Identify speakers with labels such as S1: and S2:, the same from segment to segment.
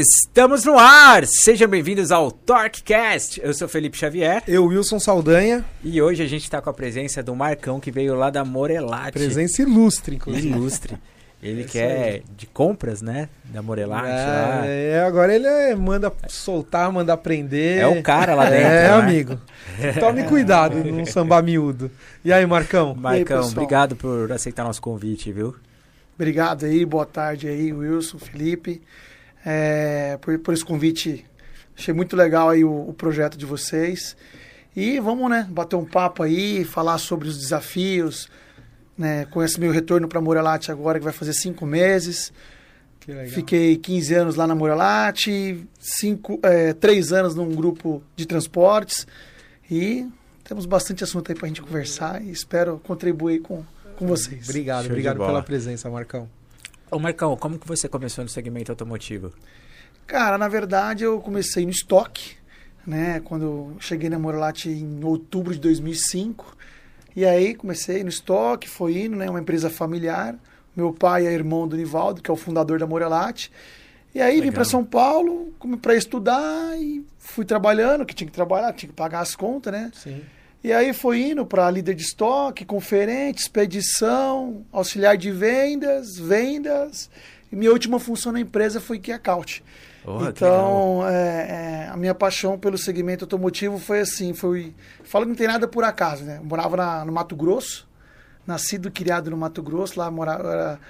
S1: Estamos no ar! Sejam bem-vindos ao TorqueCast. Eu sou Felipe Xavier.
S2: Eu, Wilson Saldanha.
S1: E hoje a gente está com a presença do Marcão, que veio lá da Morelate.
S2: Presença ilustre, inclusive.
S1: Ilustre. Ele é que é de compras, né? Da Morelate é,
S2: lá. É, agora ele é, manda soltar, manda aprender.
S1: É o cara lá dentro.
S2: É, né? amigo. Tome cuidado num samba miúdo. E aí, Marcão?
S1: Marcão, aí, obrigado por aceitar nosso convite, viu?
S3: Obrigado aí, boa tarde aí, Wilson, Felipe é, por, por esse convite. Achei muito legal aí o, o, projeto de vocês. E vamos, né, bater um papo aí, falar sobre os desafios, né, com esse meu retorno para Morelate agora, que vai fazer cinco meses. Fiquei 15 anos lá na Morelate, cinco, é, três anos num grupo de transportes. E temos bastante assunto aí para a gente conversar e espero contribuir com, com vocês.
S2: Obrigado, Show obrigado pela presença, Marcão.
S1: Ô Marcão, como que você começou no segmento automotivo?
S3: Cara, na verdade eu comecei no estoque, né? Quando eu cheguei na Morelate em outubro de 2005. E aí comecei no estoque, foi indo, né? Uma empresa familiar. Meu pai é irmão do Nivaldo, que é o fundador da Morelate. E aí Legal. vim para São Paulo para estudar e fui trabalhando, que tinha que trabalhar, tinha que pagar as contas, né?
S2: Sim.
S3: E aí foi indo para líder de estoque, conferente, expedição, auxiliar de vendas, vendas. E minha última função na empresa foi Key Account. Oh, então, é, é, a minha paixão pelo segmento automotivo foi assim, foi... Falo que não tem nada por acaso, né? Eu morava na, no Mato Grosso, nascido e criado no Mato Grosso, lá morava, era,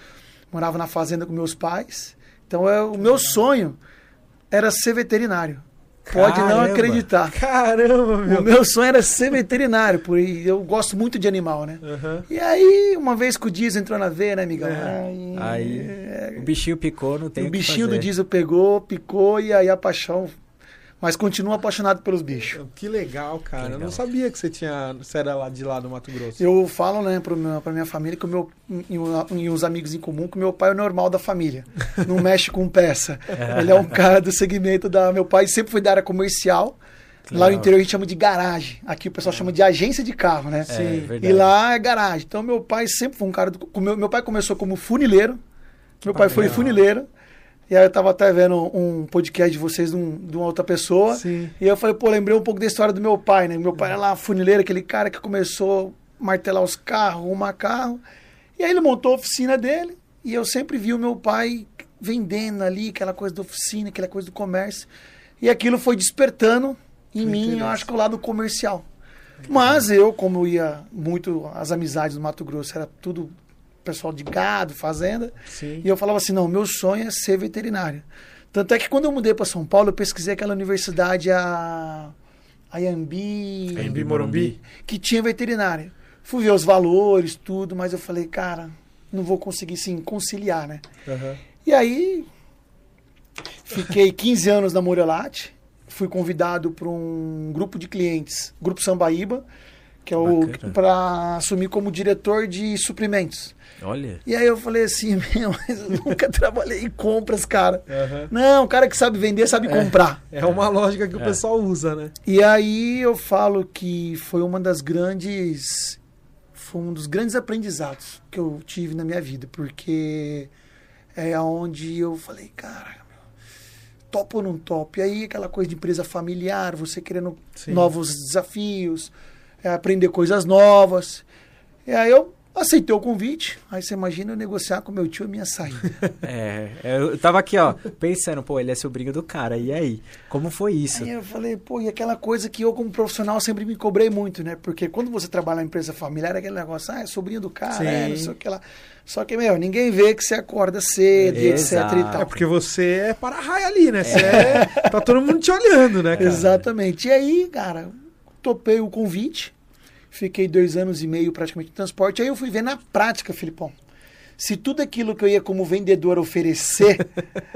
S3: morava na fazenda com meus pais. Então, eu, o meu sonho era ser veterinário. Pode Caramba. não acreditar.
S2: Caramba, meu.
S3: O meu sonho era ser veterinário, porque eu gosto muito de animal, né? Uhum. E aí, uma vez que o diesel entrou na veia, né, amigão?
S1: É. Aí, aí é... o bichinho picou, não tem o,
S3: o bichinho do diesel pegou, picou, e aí a paixão mas continuo apaixonado pelos bichos.
S2: Que legal, cara. Legal. Eu não sabia que você tinha. Você era lá de lá do Mato Grosso.
S3: Eu falo, né, pra, minha, pra minha família que o meu. E, os amigos em comum, que o meu pai é o normal da família. Não mexe com peça. Ele é um cara do segmento da. Meu pai sempre foi da área comercial. Lá no interior a gente chama de garagem. Aqui o pessoal chama de agência de carro, né?
S1: É, Sim.
S3: E lá é garagem. Então meu pai sempre foi um cara. Do, meu, meu pai começou como funileiro. Meu pai foi funileiro. E aí eu tava até vendo um podcast de vocês de, um, de uma outra pessoa.
S2: Sim.
S3: E eu falei, pô, lembrei um pouco da história do meu pai, né? Meu pai era lá funileiro, aquele cara que começou a martelar os carros, arrumar carro. E aí ele montou a oficina dele. E eu sempre vi o meu pai vendendo ali, aquela coisa da oficina, aquela coisa do comércio. E aquilo foi despertando em que mim, eu acho que o lado comercial. Mas eu, como eu ia muito, as amizades do Mato Grosso, era tudo pessoal de gado, fazenda.
S2: Sim.
S3: E eu falava assim: não, meu sonho é ser veterinário. Tanto é que quando eu mudei para São Paulo, eu pesquisei aquela universidade, a Ayambi.
S2: Ayambi Morumbi.
S3: Que tinha veterinária. Fui ver os valores, tudo, mas eu falei, cara, não vou conseguir sim conciliar, né?
S2: Uhum.
S3: E aí, fiquei 15 anos na Morelate, fui convidado para um grupo de clientes, Grupo Sambaíba, que é o para assumir como diretor de suprimentos.
S1: Olha.
S3: E aí eu falei assim, meu, mas eu nunca trabalhei em compras, cara.
S2: Uhum.
S3: Não, o cara que sabe vender sabe
S2: é,
S3: comprar.
S2: É uma lógica que o é. pessoal usa, né?
S3: E aí eu falo que foi uma das grandes. Foi um dos grandes aprendizados que eu tive na minha vida, porque é onde eu falei, cara, topo ou não topo? E aí aquela coisa de empresa familiar, você querendo Sim. novos desafios, é, aprender coisas novas. E aí eu Aceitei o convite, aí você imagina eu negociar com meu tio a minha saída.
S1: é, eu tava aqui, ó, pensando, pô, ele é sobrinho do cara, e aí? Como foi isso?
S3: Aí eu falei, pô, e aquela coisa que eu, como profissional, sempre me cobrei muito, né? Porque quando você trabalha na empresa familiar, é aquele negócio, ah, é sobrinho do cara, é, não sei o que lá. Só que, meu, ninguém vê que você acorda cedo e etc e tal.
S2: É porque você é para-raio ali, né? Você é. tá todo mundo te olhando, né, cara?
S3: Exatamente. E aí, cara, topei o convite Fiquei dois anos e meio praticamente no transporte. Aí eu fui ver na prática, Filipão. Se tudo aquilo que eu ia como vendedor oferecer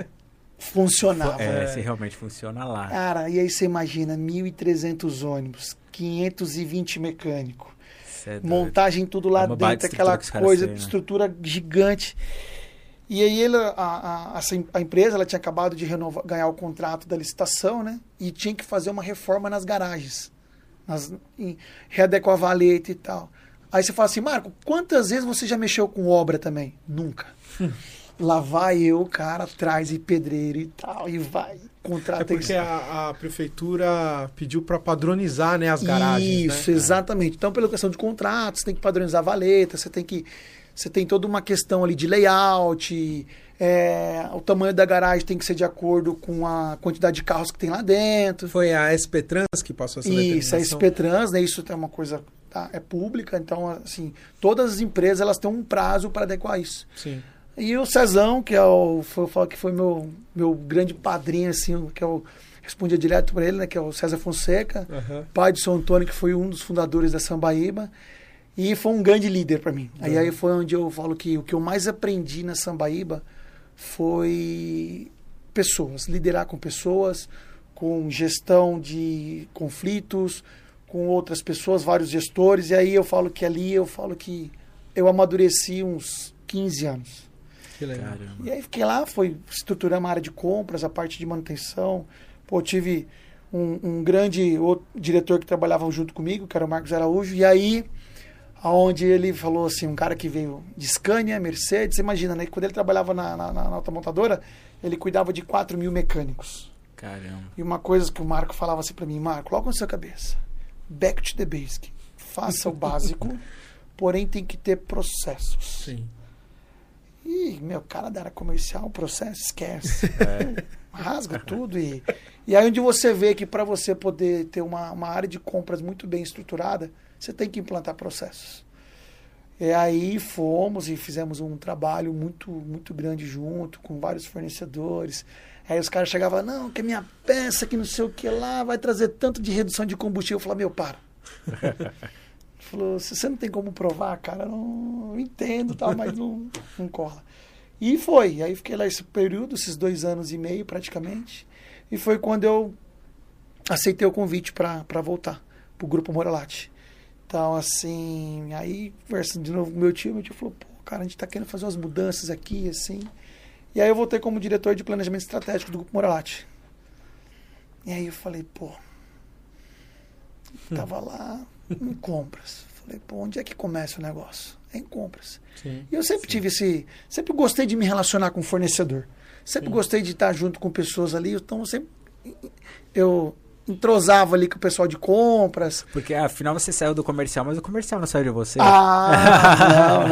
S3: funcionava.
S1: É, se realmente funciona lá.
S3: Cara, e aí você imagina, 1.300 ônibus, 520 mecânicos, é montagem tudo lá é dentro, aquela coisa, né? estrutura gigante. E aí ele, a, a, a, empresa ela tinha acabado de renovar, ganhar o contrato da licitação, né? E tinha que fazer uma reforma nas garagens nas, em, readequar a valeta e tal. Aí você fala assim, Marco, quantas vezes você já mexeu com obra também? Nunca. Lá vai eu, cara, atrás e pedreiro e tal, e vai, contrata
S2: É porque
S3: isso.
S2: a, a prefeitura pediu para padronizar né, as garagens.
S3: Isso,
S2: né?
S3: exatamente. Então, pela questão de contratos, você tem que padronizar a valeta, você tem que. Você tem toda uma questão ali de layout, é, o tamanho da garagem tem que ser de acordo com a quantidade de carros que tem lá dentro.
S2: Foi a SP Trans que passou essa
S3: Isso, a. SP Trans, né? Isso é uma coisa. tá, é pública, então, assim, todas as empresas elas têm um prazo para adequar isso.
S2: Sim.
S3: E o Cezão, que é o, foi, eu falo que foi meu, meu grande padrinho, assim, que eu respondia direto para ele, né? Que é o César Fonseca,
S2: Aham.
S3: pai de São Antônio, que foi um dos fundadores da Sambaíba. E foi um grande líder para mim. Aí,
S2: Uhum.
S3: aí foi onde eu falo que o que eu mais aprendi na Sambaíba foi pessoas, liderar com pessoas, com gestão de conflitos, com outras pessoas, vários gestores. E aí eu falo que ali eu falo que eu amadureci uns 15 anos.
S2: Que legal.
S1: Caramba.
S3: E aí fiquei lá, foi estruturar uma área de compras, a parte de manutenção. Pô, tive um, um grande diretor que trabalhava junto comigo, que era o Marcos Araújo, e aí aonde ele falou assim, um cara que veio de Scania, Mercedes, imagina, né? que Quando ele trabalhava na, na, na automontadora, ele cuidava de 4 mil mecânicos.
S1: Caramba.
S3: E uma coisa que o Marco falava assim pra mim, Marco, coloca na sua cabeça, back to the basic, faça o básico, porém tem que ter processos.
S2: Sim.
S3: Ih, meu, cara da área comercial, processo, esquece.
S1: É.
S3: Rasga tudo. E, e aí onde você vê que para você poder ter uma, uma área de compras muito bem estruturada, você tem que implantar processos. E aí fomos e fizemos um trabalho muito, muito grande junto, com vários fornecedores. Aí os caras chegavam, não, que a minha peça, que não sei o que lá, vai trazer tanto de redução de combustível. Eu falei, meu, para. Falou, se você não tem como provar, cara, não eu entendo, tal, mas não, não cola. E foi. Aí fiquei lá esse período, esses dois anos e meio praticamente. E foi quando eu aceitei o convite para voltar pro Grupo Moralate. Então, assim, aí conversando de novo com meu tio, meu tio falou, pô, cara, a gente tá querendo fazer umas mudanças aqui, assim. E aí eu voltei como diretor de planejamento estratégico do Grupo Moralate. E aí eu falei, pô, tava lá em compras. Falei, pô, onde é que começa o negócio? É em compras.
S2: Sim.
S3: E eu sempre tive esse. Sempre gostei de me relacionar com fornecedor. Sempre gostei de estar junto com pessoas ali. Então, eu sempre. Eu entrosava ali com o pessoal de compras.
S1: Porque afinal você saiu do comercial, mas o comercial não saiu de você.
S3: Ah,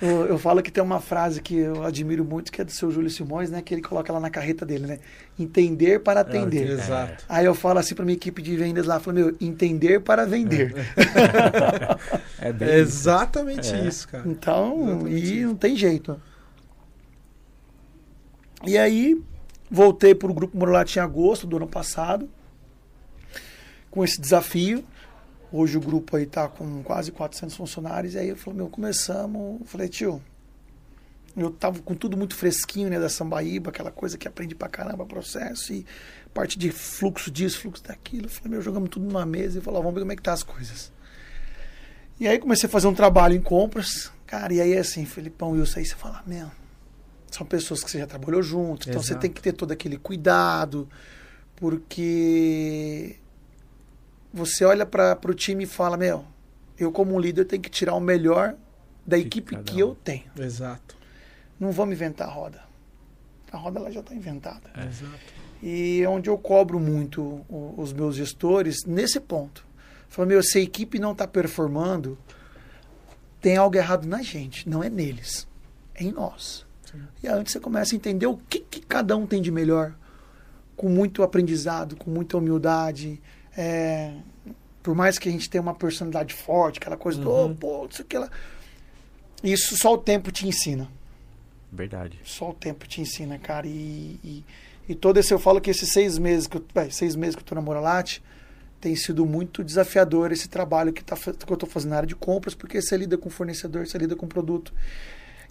S3: não, não. Eu, eu falo que tem uma frase que eu admiro muito, que é do seu Júlio Simões, né? Que ele coloca lá na carreta dele, né? Entender para atender.
S2: Exato.
S3: Aí eu falo assim para minha equipe de vendas lá, eu falo, meu, entender para vender.
S1: É bem
S2: É exatamente
S1: É.
S2: isso, cara.
S3: Então,
S2: Exatamente
S3: e não tem jeito. E aí, voltei para o Grupo Morolate em agosto do ano passado, com esse desafio. Hoje o grupo aí tá com quase 400 funcionários. E aí eu falei, meu, começamos. Eu falei, tio, eu tava com tudo muito fresquinho, né, da Sambaíba, aquela coisa que aprende pra caramba, processo, e parte de fluxo disso, fluxo daquilo. Eu falei, meu, jogamos tudo numa mesa e falamos, vamos ver como é que tá as coisas. E aí comecei a fazer um trabalho em compras, cara, e aí assim, Felipão, Wilson, aí você fala, meu, são pessoas que você já trabalhou junto, então você
S2: Exato.
S3: tem que ter todo aquele cuidado, porque você olha para o time e fala, meu, eu como um líder tenho que tirar o melhor da
S1: De
S3: equipe que
S1: um.
S3: eu tenho.
S2: Exato.
S3: Não vamos inventar a roda. A roda ela já está inventada.
S2: Exato.
S3: E é onde eu cobro muito os meus gestores nesse ponto. Falo, meu, se a equipe não está performando, tem algo errado na gente, não é neles, é em nós.
S2: Sim.
S3: E aí você começa a entender o que, que cada um tem de melhor, com muito aprendizado, com muita humildade. É, por mais que a gente tenha uma personalidade forte, aquela coisa do,
S2: Uhum.
S3: "Ô, pô, isso aqui, lá. Isso só o tempo te ensina.
S1: Verdade.
S3: Só o tempo te ensina, cara. E, e, e todo esse, eu falo que esses seis meses que eu, vai, seis meses que eu tô na Moralate, tem sido muito desafiador esse trabalho que, tá, que eu tô fazendo na área de compras, porque você lida com fornecedor, você lida com produto.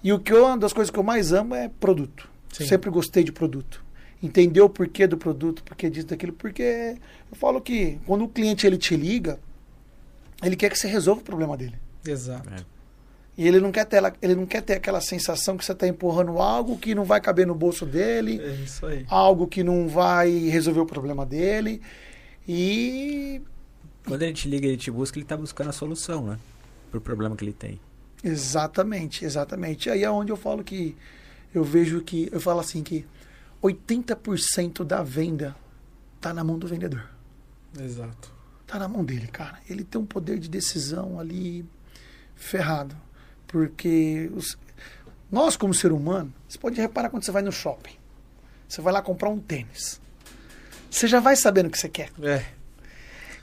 S3: E o que eu, uma das coisas que eu mais amo é produto.
S2: Sim.
S3: Sempre gostei de produto. Entender o porquê do produto, porquê disso, daquilo, porque eu falo que quando o cliente ele te liga, ele quer que você resolva o problema dele.
S2: Exato.
S1: É.
S3: E ele não quer ter, ele não quer ter aquela sensação que você está empurrando algo que não vai caber no bolso dele,
S2: É isso aí.
S3: algo que não vai resolver o problema dele. E
S1: Quando a gente liga e ele te busca, ele tá buscando a solução, né? Pro problema que ele tem.
S3: exatamente, exatamente. Aí é onde eu falo que eu vejo que, eu falo assim que 80% da venda tá na mão do vendedor.
S2: Exato.
S3: Tá na mão dele, cara. Ele tem um poder de decisão ali ferrado. Porque os- nós, como ser humano, você pode reparar quando você vai no shopping. Você vai lá comprar um tênis. Você já vai sabendo o que você quer.
S2: É.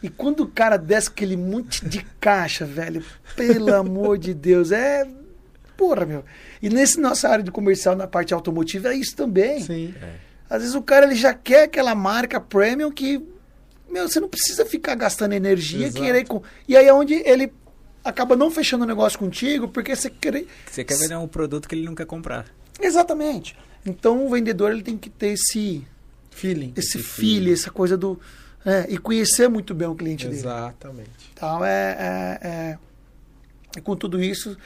S3: E quando o cara desce aquele monte de caixa, velho, pelo amor de Deus, é. Porra, meu. E nesse nossa área de comercial, na parte automotiva, é isso também.
S2: Sim.
S3: Às vezes o cara ele já quer aquela marca premium que. Meu, você não precisa ficar gastando energia,
S2: Exato.
S3: querer. Com... E aí é onde ele acaba não fechando o negócio contigo, porque você quer.
S1: Você quer vender um produto que ele não quer comprar.
S3: Exatamente. Então o vendedor ele tem que ter esse,
S2: Feeling.
S3: esse
S1: Esse
S3: feeling,
S1: feeling.
S3: essa coisa do. é, e conhecer muito bem o cliente dele.
S2: Exatamente.
S3: Então, é, é, é- e com tudo isso,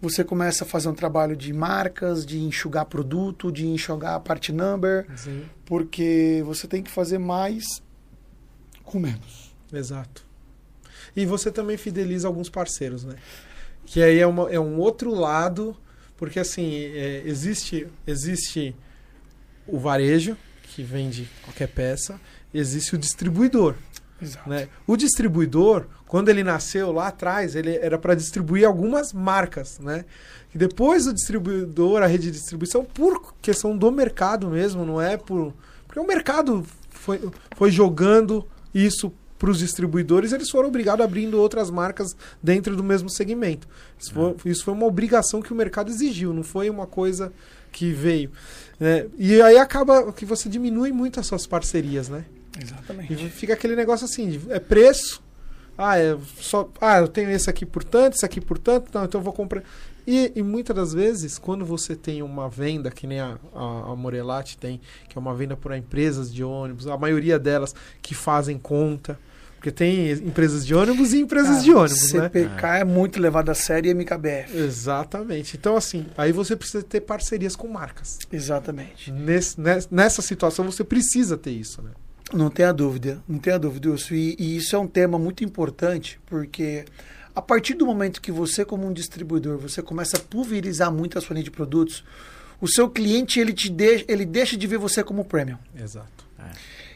S3: você começa a fazer um trabalho de marcas, de enxugar produto, de enxugar a parte number,
S2: Sim.
S3: porque você tem que fazer mais com menos.
S2: Exato. E você também fideliza alguns parceiros, né? Que aí é, uma, é um outro lado, porque assim, é, existe, existe o varejo, que vende qualquer peça, existe o distribuidor.
S3: Exato.
S2: Né? O distribuidor, quando ele nasceu lá atrás, ele era para distribuir algumas marcas, né? E depois o distribuidor, a rede de distribuição, por questão do mercado mesmo, não é por. Porque o mercado foi, foi jogando isso para os distribuidores, eles foram obrigados a abrindo outras marcas dentro do mesmo segmento. Isso foi, isso foi uma obrigação que o mercado exigiu, não foi uma coisa que veio. né? E aí acaba que você diminui muito as suas parcerias, né?
S3: Exatamente.
S2: E fica aquele negócio assim, é preço. Ah, é só, ah, eu tenho esse aqui por tanto, esse aqui por tanto, não, então eu vou comprar. E, e muitas das vezes, quando você tem uma venda, que nem a, a, a Morelati tem, que é uma venda para empresas de ônibus, a maioria delas que fazem conta, porque tem empresas de ônibus e empresas
S3: Ah,
S2: de ônibus, né?
S3: CPK é muito levado a sério e MKBF.
S2: Exatamente. Então, assim, aí você precisa ter parcerias com marcas.
S3: Exatamente.
S2: Nesse, nes- nessa situação, você precisa ter isso, né?
S3: Não tenha dúvida, não tenha dúvida, Wilson. E, e isso é um tema muito importante, porque a partir do momento que você, como um distribuidor, você começa a pulverizar muito a sua linha de produtos, o seu cliente ele te deixa, ele deixa de ver você como premium.
S2: Exato.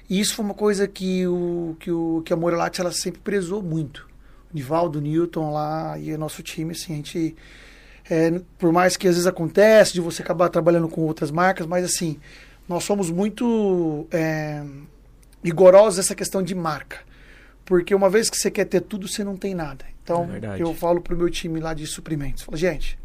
S3: E isso foi uma coisa que o que, o, que a Morelati ela sempre prezou muito. O Nivaldo, o Newton lá e o nosso time, assim, a gente é, por mais que às vezes acontece de você acabar trabalhando com outras marcas, mas assim, nós somos muito é, rigorosos nessa questão de marca. Porque uma vez que você quer ter tudo, você não tem nada. Então,
S1: É
S3: eu falo pro meu time lá de suprimentos, falo, gente,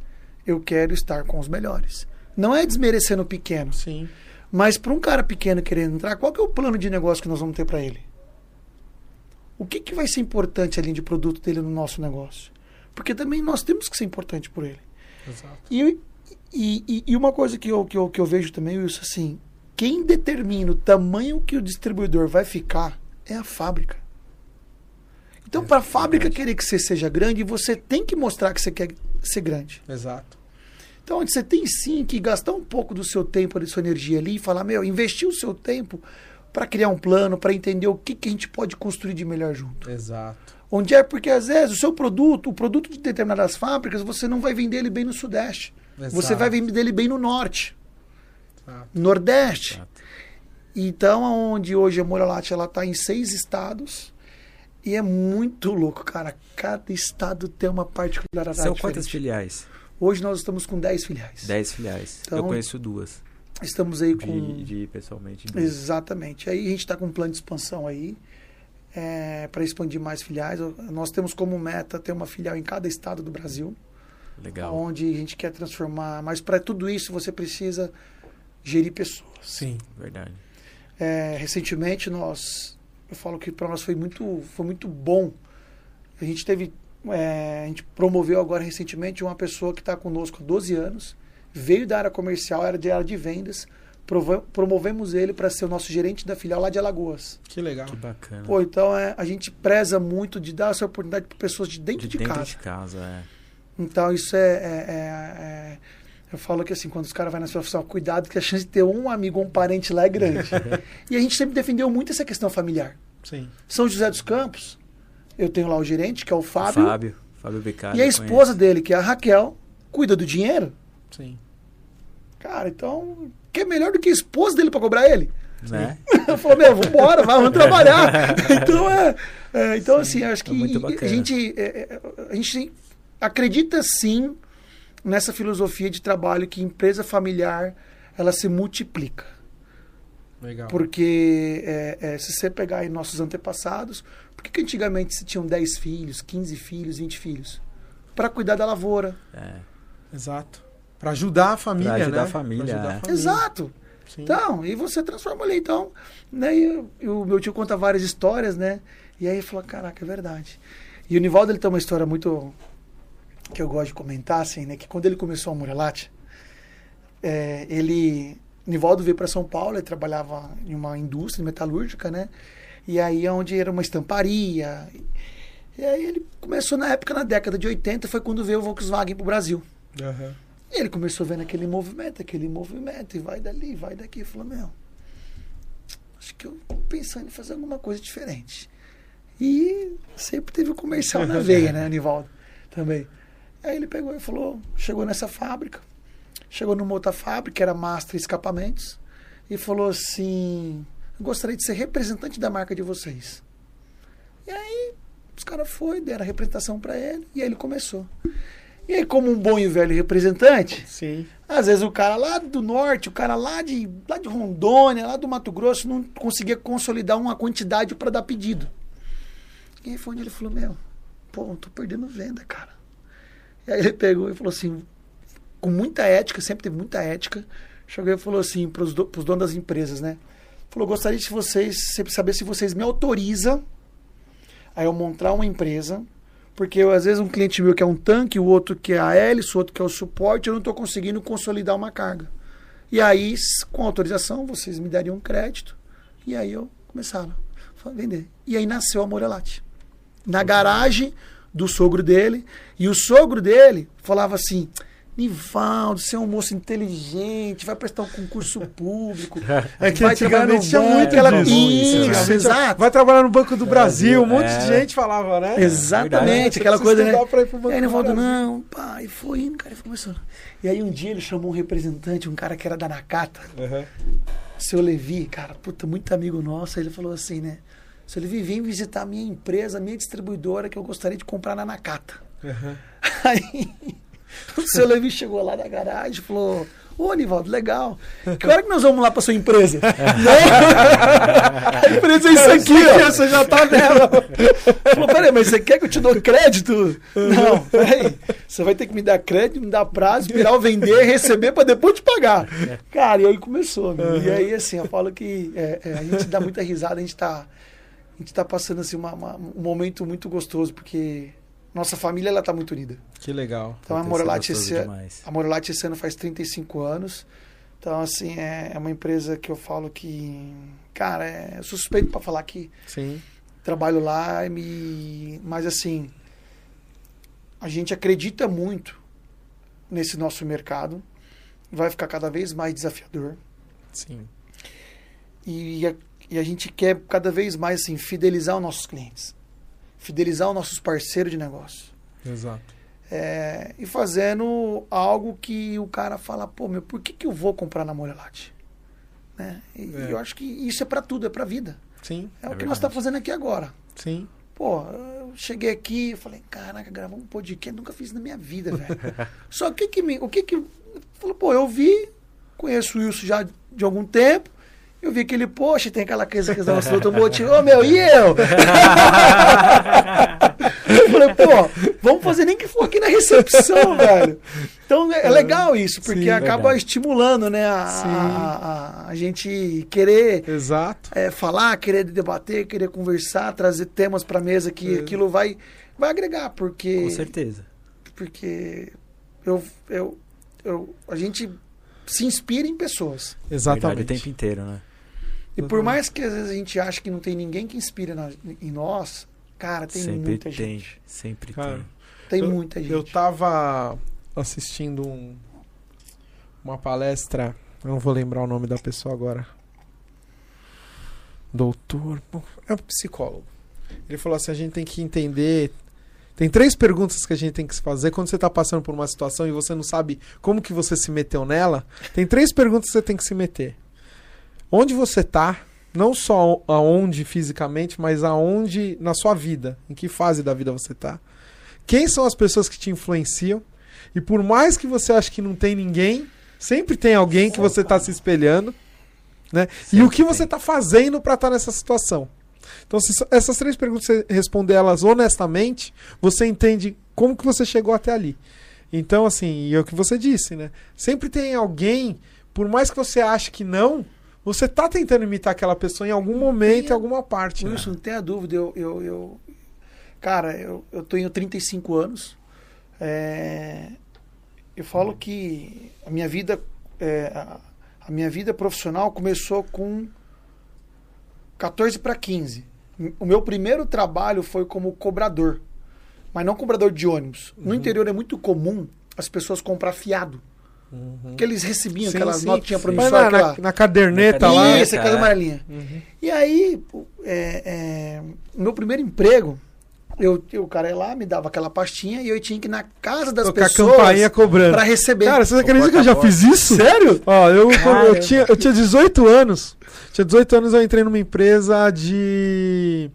S3: eu quero estar com os melhores. Não é desmerecendo o pequeno,
S2: Sim.
S3: mas para um cara pequeno querendo entrar, qual que é o plano de negócio que nós vamos ter para ele? O que, que vai ser importante ali de produto dele no nosso negócio? Porque também nós temos que ser importante por ele.
S2: Exato.
S3: E, e, e- e uma coisa que eu, que, eu, que eu vejo também, Wilson, assim, quem determina o tamanho que o distribuidor vai ficar é a fábrica. Então,
S1: É
S3: para a fábrica
S1: verdade.
S3: querer que você seja grande, você tem que mostrar que você quer ser grande.
S2: Exato.
S3: Então, você tem sim que gastar um pouco do seu tempo, da sua energia ali e falar, meu, investir o seu tempo para criar um plano, para entender o que, que a gente pode construir de melhor junto.
S2: Exato.
S3: Onde é porque, às vezes, o seu produto, o produto de determinadas fábricas, você não vai vender ele bem no Sudeste. Você vai vender ele bem no Norte, Nordeste.
S1: Exato.
S3: Então, onde hoje a Moralate ela está em seis estados e é muito louco, cara. Cada estado tem uma particularidade
S1: São
S3: diferente.
S1: quantas filiais?
S3: Hoje nós estamos com 10 filiais.
S1: 10 filiais.
S3: Então-
S1: Eu conheço duas.
S3: Estamos aí
S1: De,
S3: com
S1: de pessoalmente. duas.
S3: Exatamente. Aí a gente está com um plano de expansão aí para expandir mais filiais. Nós temos como meta ter uma filial em cada estado do Brasil,
S1: Legal.
S3: onde a gente quer transformar. Mas para tudo isso você precisa gerir pessoas.
S2: Sim.
S1: Verdade.
S3: É, recentemente nós, eu falo que para nós foi muito, foi muito bom. A gente teve, é, a gente promoveu agora recentemente uma pessoa que está conosco há 12 anos, veio da área comercial, era de área de vendas, promovemos ele para ser o nosso gerente da filial lá de Alagoas.
S2: Que legal.
S1: Que bacana.
S3: Pô, então é, a gente preza muito de dar essa oportunidade para pessoas de dentro de,
S1: de dentro
S3: casa.
S1: de casa, é.
S3: Então isso é, é- é- é- eu falo que assim, quando os caras vão na sua oficina, cuidado que a chance de ter um amigo ou um parente lá é grande. e a gente sempre defendeu muito essa questão familiar.
S2: Sim.
S3: São José dos Campos, eu tenho lá o gerente, que é o Fábio,
S1: Fábio. Fábio Becari.
S3: e a esposa dele, que é a Raquel, cuida do dinheiro.
S2: Sim.
S3: Cara, então, que é melhor do que a esposa dele pra cobrar ele?
S1: Né?
S3: Eu falei, meu, vambora, vai, vamos trabalhar. Então, é, é, então assim, acho que
S1: é
S3: a gente, é, é, a gente acredita sim nessa filosofia de trabalho que empresa familiar ela se multiplica.
S2: Legal.
S3: Porque é, é, se você pegar aí nossos antepassados, por que, que antigamente se tinham 10 filhos, 15 filhos, 20 filhos? Para cuidar da lavoura.
S1: É.
S2: Exato. Pra ajudar a família,
S1: Pra ajudar
S2: né?
S1: a família,
S2: Pra ajudar
S1: é.
S2: a família.
S3: Exato.
S2: Sim.
S3: Então, e você transforma ali. Então, né, e, e o meu tio conta várias histórias, né? E aí ele falou, caraca, é verdade. E o Nivaldo, ele tem uma história muito... que eu gosto de comentar, assim, né? Que quando ele começou a Murelate, é, ele... Nivaldo veio para São Paulo, ele trabalhava em uma indústria metalúrgica, né? E aí, onde era uma estamparia. E aí ele começou na época, na década de 80, foi quando veio o Volkswagen pro Brasil.
S2: Aham.
S3: E ele começou vendo aquele movimento, aquele movimento, e vai dali, vai daqui. Falou, meu, acho que eu tô pensando em fazer alguma coisa diferente. E sempre teve o comercial na veia, né, Anivaldo? Também. Aí ele pegou e falou, chegou nessa fábrica, chegou numa outra fábrica, que era Master Escapamentos, e falou assim, "Eu gostaria de ser representante da marca de vocês. E aí, os caras foram, deram a representação para ele, e aí ele começou. E aí, como um bom e velho representante,
S2: Sim.
S3: às vezes o cara lá do norte, o cara lá de, lá de Rondônia, lá do Mato Grosso, não conseguia consolidar uma quantidade para dar pedido. E aí foi onde ele falou, meu, pô, tô perdendo venda, cara. E aí ele pegou e falou assim, com muita ética, sempre teve muita ética, chegou e falou assim pros, do, pros donos das empresas, né? Falou, gostaria de vocês, sempre saber se vocês me autorizam a eu montar uma empresa, porque eu, às vezes um cliente meu quer um tanque, o outro quer a hélice, o outro quer o suporte, eu não estou conseguindo consolidar uma carga. E aí, com autorização, vocês me dariam um crédito, e aí eu começava a vender. E aí nasceu a Morelate. Na garagem do sogro dele, e o sogro dele falava assim, Nivaldo, você é um moço inteligente, vai prestar um concurso público,
S2: É que
S3: vai trabalhar no
S2: antigamente tinha
S3: banco,
S2: muito
S3: aquela-
S2: disso.
S3: Isso, exato.
S2: Vai trabalhar no Banco do Brasil, um monte
S1: é.
S2: de gente falava, né?
S3: Exatamente, aquela coisa, né? E aí ele
S2: do
S3: falou,
S2: Brasil.
S3: não, pá, e foi indo, cara, e começou. E aí um dia ele chamou um representante, um cara que era da Nakata,
S2: Aham.
S3: seu Levi, cara, puta, muito amigo nosso, aí ele falou assim, né? Seu Levi, vem visitar a minha empresa, a minha distribuidora, que eu gostaria de comprar na Nakata.
S2: Aham.
S3: Aí o seu Levi chegou lá da garagem e falou: Ô, Nivaldo, legal. Que hora que nós vamos lá pra sua empresa? A empresa é isso aqui, ó. Você já tá nela. Falou: peraí, mas você quer que eu te dou crédito? Não, peraí. Você vai ter que me dar crédito, me dar prazo, esperar eu vender, receber pra depois te pagar. Cara, e aí começou. meu. E aí, assim, eu falo que é, é, a gente dá muita risada, a gente tá. A gente tá passando assim, uma- uma- um momento muito gostoso, porque nossa família ela tá muito unida.
S2: Que legal.
S3: Então a Morelate esse, a Morelate esse ano faz 35 anos. Então, assim, é, é uma empresa que eu falo que, cara, é suspeito para falar que
S2: Sim.
S3: trabalho lá, e me, mas assim, a gente acredita muito nesse nosso mercado. Vai ficar cada vez mais desafiador.
S2: Sim.
S3: E e a gente quer cada vez mais assim, fidelizar os nossos clientes, fidelizar os nossos parceiros de negócio.
S2: Exato.
S3: É, e fazendo algo que o cara fala, pô, meu, por que, que eu vou comprar na Morelate? Né? E
S2: É.
S3: eu acho que isso é para tudo, é para vida.
S2: Sim.
S3: É, o que
S1: verdade.
S3: nós estamos fazendo aqui agora.
S2: Sim.
S3: Pô, eu cheguei aqui e falei, caraca, gravar um podcast, nunca fiz na minha vida, velho. Só que que me, o que que... Falou, pô, eu vi, conheço o Wilson já de algum tempo, eu vi aquele post, tem aquela coisa que nós automotivo, ô meu, e eu? Eu falei, pô, vamos fazer nem que for aqui na recepção, velho. Então é, é legal isso, porque
S2: Sim,
S3: acaba
S1: verdade.
S3: estimulando, né, a, a, a- a gente querer
S2: Exato.
S3: é, falar, querer debater, querer conversar, trazer temas para mesa que
S2: É.
S3: aquilo vai, vai agregar, porque
S1: Com certeza.
S3: porque eu, eu, eu, a gente se inspira em pessoas.
S1: Verdade,
S2: Exatamente.
S1: o tempo inteiro, né?
S3: E por mais que às vezes a gente ache que não tem ninguém que inspira na- em nós, cara, tem
S1: sempre
S3: muita
S1: tem.
S3: gente.
S1: Sempre
S2: Cara,
S1: tem.
S3: Tem
S2: Eu-
S3: muita gente.
S2: Eu tava assistindo um- uma palestra, eu não vou lembrar o nome da pessoa agora. Doutor, é um psicólogo. Ele falou assim: a gente tem que entender, Tem três perguntas que a gente tem que se fazer quando você está passando por uma situação e você não sabe como que você se meteu nela. Tem três perguntas que você tem que se meter. Onde você está? Não só aonde fisicamente, mas aonde na sua vida. Em que fase da vida você está? Quem são as pessoas que te influenciam? E por mais que você ache que não tem ninguém, sempre tem alguém que você está se espelhando. Né? E o que você está fazendo para estar tá nessa situação? Então, se essas três perguntas você responder elas honestamente, você entende como que você chegou até ali. Então, assim, e é o que você disse, né? Sempre tem alguém, por mais que você ache que não, você tá tentando imitar aquela pessoa em algum momento, em alguma parte.
S3: Wilson, né? não tenha dúvida. Eu, eu, eu, cara, eu, eu tenho 35 anos. É, eu falo que a minha vida, é, a, a minha vida profissional começou com 14 para 15. O meu primeiro trabalho foi como cobrador, mas não cobrador de ônibus. No uhum. interior é muito comum as pessoas comprar fiado. Uhum. Que eles recebiam sim, aquelas notinhas promissórias.
S2: Na, na, na, caderneta na lá.
S3: Isso, aquela amarelinha. Uhum. E aí, é, é, meu primeiro emprego, eu, eu, o cara ia lá, me dava aquela pastinha e eu tinha que ir na casa das Tocar pessoas.
S2: campainha cobrando.
S3: Pra receber.
S2: Cara, você acredita que eu já fiz isso?
S3: Sério?
S2: Ó, eu, eu, tinha, eu tinha 18 anos. Tinha 18 anos, eu entrei numa empresa de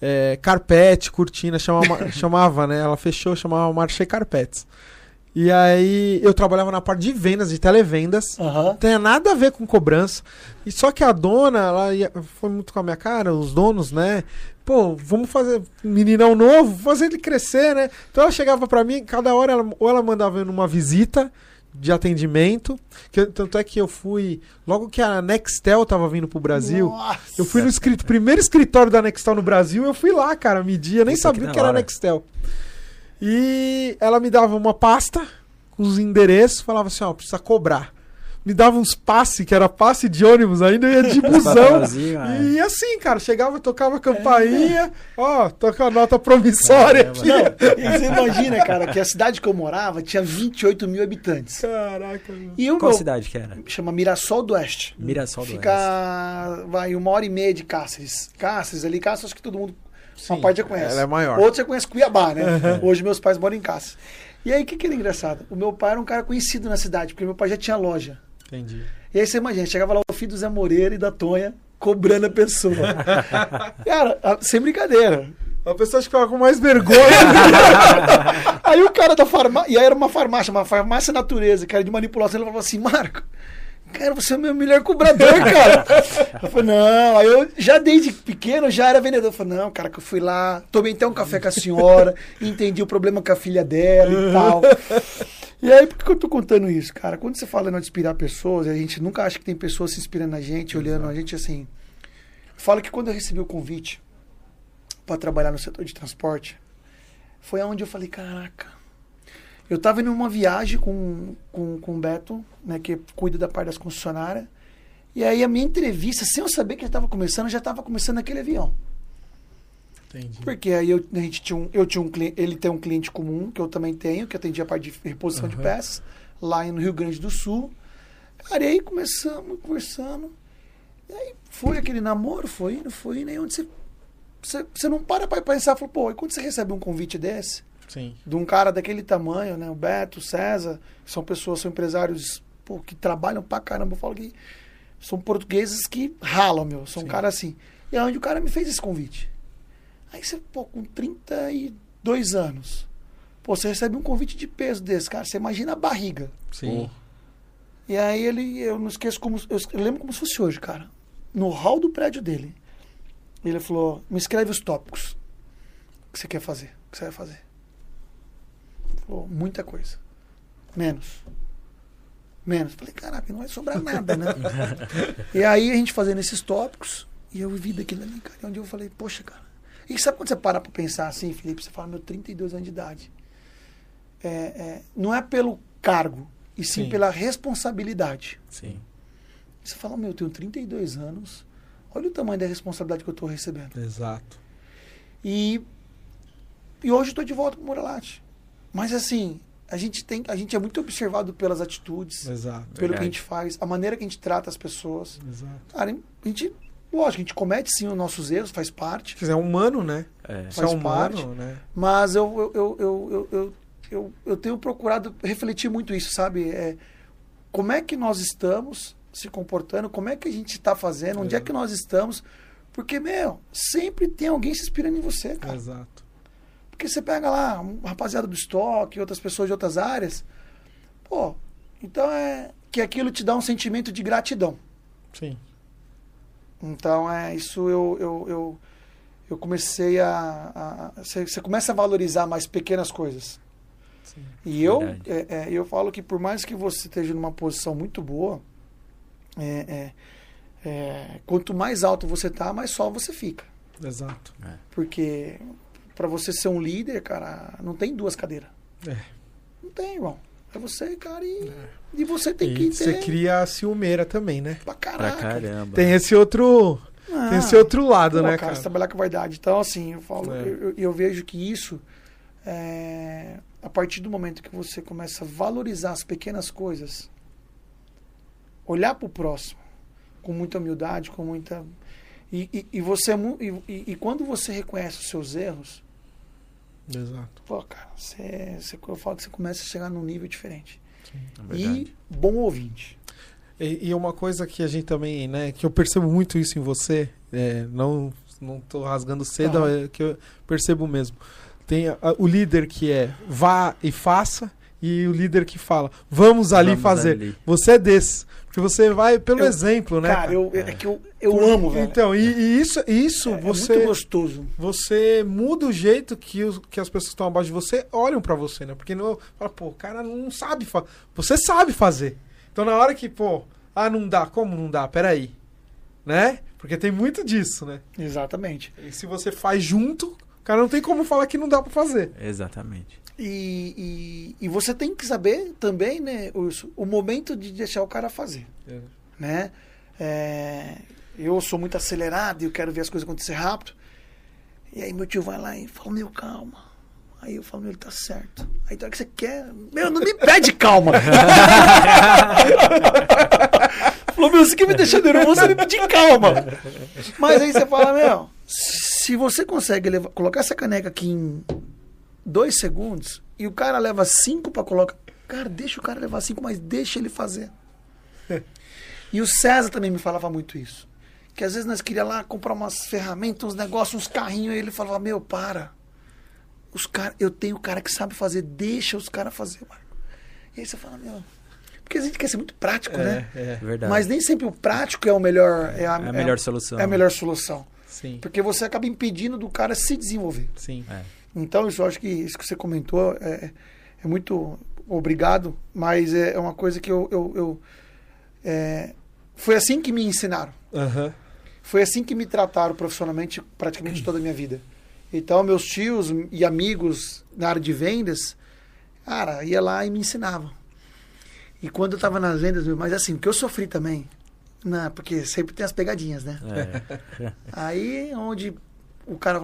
S2: é, carpete, cortina, chamava, chamava, né? Ela fechou, chamava Marché Carpetes. E aí eu trabalhava na parte de vendas, de televendas. Uhum. Não tem nada a ver com cobrança. E só que a dona, ela ia, foi muito com a minha cara, os donos, né? Pô, vamos fazer um meninão novo, fazer ele crescer, né? Então ela chegava para mim, cada hora ela, ou ela mandava numa visita de atendimento. Que, tanto é que eu fui. Logo que a Nextel tava vindo pro Brasil, Nossa. eu fui no escrito, primeiro escritório da Nextel no Brasil, eu fui lá, cara, medir, eu nem Isso sabia que, que era Nextel. E ela me dava uma pasta com os endereços, falava assim, ó, precisa cobrar. Me dava uns passe, que era passe de ônibus ainda, eu ia de busão. e assim, cara, chegava, tocava campainha, é. ó, toca a nota promissória aqui. Não,
S3: e você imagina, cara, que a cidade que eu morava tinha 28 mil habitantes.
S2: Caraca, mano.
S1: E Qual meu, cidade que era?
S3: Chama Mirassol do Oeste.
S1: Mirassol do
S3: Fica, Oeste. Fica, vai, uma hora e meia de Cáceres. Cáceres ali, Cáceres acho que todo mundo Sim, uma parte já conhece.
S2: Ela é maior.
S3: Outro já conhece Cuiabá, né? Uhum. Hoje meus pais moram em casa. E aí, o que, que era engraçado? O meu pai era um cara conhecido na cidade, porque meu pai já tinha loja.
S2: Entendi.
S3: E aí você imagina, chegava lá o filho do Zé Moreira e da Tonha cobrando a pessoa. cara, sem brincadeira.
S2: A pessoa ficava com mais vergonha.
S3: aí o cara da farmácia. E aí era uma farmácia, uma farmácia natureza, que era de manipulação. Ele falou assim: Marco, Cara, você é o meu melhor cobrador, cara. eu falei, não. Aí eu já desde pequeno já era vendedor. Eu falei, não, cara, que eu fui lá, tomei até um café com a senhora, entendi o problema com a filha dela e tal. E aí, por que eu tô contando isso, cara? Quando você fala em inspirar pessoas, a gente nunca acha que tem pessoas se inspirando na gente, olhando a gente assim. Eu falo que quando eu recebi o convite para trabalhar no setor de transporte, foi aonde eu falei, caraca eu estava indo numa viagem com, com, com o Beto, né, que cuida da parte das concessionárias. E aí a minha entrevista, sem eu saber que já estava começando, já estava começando naquele avião. Entendi. Porque aí eu, a gente tinha um, eu tinha um cliente, ele tem um cliente comum, que eu também tenho, que atendia a parte de reposição uhum. de peças, lá no Rio Grande do Sul. Cara, e aí começamos conversando. E aí foi aquele namoro, foi indo, foi indo. E onde você, você, você não para para pensar, falou, pô, e quando você recebe um convite desse,
S2: Sim.
S3: de um cara daquele tamanho, né? O Beto, o César, são pessoas, são empresários pô, que trabalham pra caramba. Eu falo que são portugueses que ralam, meu. São um cara assim. E é onde o cara me fez esse convite. Aí você, pô, com 32 anos, pô, você recebe um convite de peso desse, cara. Você imagina a barriga.
S2: Sim.
S3: E aí ele, eu não esqueço como. Eu lembro como se fosse hoje, cara. No hall do prédio dele. Ele falou: me escreve os tópicos que você quer fazer. O que você vai fazer? Falou, muita coisa. Menos. Menos. Falei, caraca, não vai sobrar nada, né? e aí a gente fazendo esses tópicos, e eu vi daquilo ali, cara, onde eu falei, poxa, cara. E sabe quando você para pra pensar assim, Felipe? Você fala, meu, 32 anos de idade. É, é, não é pelo cargo, e sim, sim, pela responsabilidade.
S2: Sim.
S3: Você fala, meu, eu tenho 32 anos, olha o tamanho da responsabilidade que eu estou recebendo.
S2: Exato.
S3: E, e hoje eu estou de volta para o Moralate. Mas assim, a gente tem, a gente é muito observado pelas atitudes,
S2: Exato,
S3: pelo verdade. que a gente faz, a maneira que a gente trata as pessoas.
S2: Exato.
S3: Cara, a gente Lógico, a gente comete sim os nossos erros, faz parte.
S2: Quer dizer, é humano, né?
S1: É.
S2: Isso é
S3: Faz
S2: humano,
S3: parte.
S2: né?
S3: Mas eu, eu, eu, eu, eu, eu, eu, eu tenho procurado refletir muito isso, sabe? É, como é que nós estamos se comportando, como é que a gente está fazendo, onde é. que nós estamos. Porque, meu, sempre tem alguém se inspirando em você, cara.
S2: Exato.
S3: Porque você pega lá um rapaziada do estoque, outras pessoas de outras áreas. Pô, então é que aquilo te dá um sentimento de gratidão.
S2: Sim.
S3: Então é isso eu, eu, eu, eu comecei a. a- Você você começa a valorizar mais pequenas coisas.
S2: Sim.
S3: E eu, é, é, eu falo que por mais que você esteja numa posição muito boa, é, é, é, quanto mais alto você tá, mais só você fica.
S2: Exato.
S3: Porque para você ser um líder, cara, não tem duas cadeiras.
S2: É.
S3: Não tem, irmão. É você, cara, e, e você tem
S2: E
S3: que
S2: você
S3: ter
S2: cria a ciumeira também, né?
S3: pra
S1: Pra
S3: caraca.
S1: caramba.
S2: Tem esse outro,
S3: Ah,
S2: tem esse outro lado,
S3: pô,
S2: né,
S3: cara,
S2: cara?
S3: você trabalhar com a verdade. Então, assim, eu falo,
S2: É.
S3: eu, eu- vejo que isso, é, a partir do momento que você começa a valorizar as pequenas coisas, olhar para o próximo com muita humildade, com muita. E, e, e você é e, e- e quando você reconhece os seus erros,
S2: Exato.
S3: pô, cara, você, você, eu falo que você começa a chegar num nível diferente.
S1: É verdade.
S3: E bom ouvinte.
S2: E, e uma coisa que a gente também, né, que eu percebo muito isso em você, é, não não tô rasgando cedo, é que eu percebo mesmo. Tem a- o líder que é vá e faça e o líder que fala vamos ali
S1: Vamos
S2: fazer.
S1: ali.
S2: Você é desse, porque você vai pelo
S3: Eu-
S2: exemplo, né?
S3: cara, eu, é que eu, eu amo, velho.
S2: Então, e, e isso, isso
S3: é, é
S2: você
S3: muito gostoso.
S2: você muda o jeito que, os- que as pessoas que estão abaixo de você olham pra você, né? Porque não fala, pô, o cara não sabe fazer. Você sabe fazer. Então na hora que, pô, ah, não dá, como não dá? Peraí. Né? Porque tem muito disso, né?
S3: Exatamente.
S2: E se você faz junto, o cara não tem como falar que não dá pra fazer.
S1: Exatamente.
S3: E, e, e você tem que saber também, né, Urso, o momento de deixar o cara fazer, né? É, eu sou muito acelerado e eu quero ver as coisas acontecer rápido. E aí meu tio vai lá e fala, meu, calma. Aí eu falo, meu, ele tá certo. Aí hora que você quer. Meu, não me pede calma. Falou, meu, você quer me deixar nervoso, você me pedir calma. Mas aí você fala, meu, se você consegue levar- colocar essa caneca aqui em dois segundos e o cara leva cinco pra colocar. Cara, deixa o cara levar cinco, mas deixa ele fazer. e o César também me falava muito isso. Que às vezes nós queríamos lá comprar umas ferramentas, uns negócios, uns carrinhos, e ele falava, meu, para. Os cara, eu tenho cara que sabe fazer, deixa os caras fazer, Marco. E aí você fala, meu. Porque a gente quer ser muito prático, né?
S2: é.
S1: Verdade.
S3: Mas nem sempre o prático é o melhor. É a,
S1: É a melhor solução.
S3: É a melhor solução.
S2: Sim.
S3: Porque você acaba impedindo do cara se desenvolver.
S2: Sim.
S1: É.
S3: Então, isso eu acho que isso que você comentou é, é muito obrigado, mas é uma coisa que eu. eu, eu- é, foi assim que me ensinaram.
S2: Aham.
S3: Foi assim que me trataram profissionalmente praticamente toda a minha vida. Então, meus tios e amigos na área de vendas, cara, ia lá e me ensinavam. E quando eu estava nas vendas, mas assim, o que eu sofri também, né, porque sempre tem as pegadinhas, né?
S1: É.
S3: Aí, onde o cara,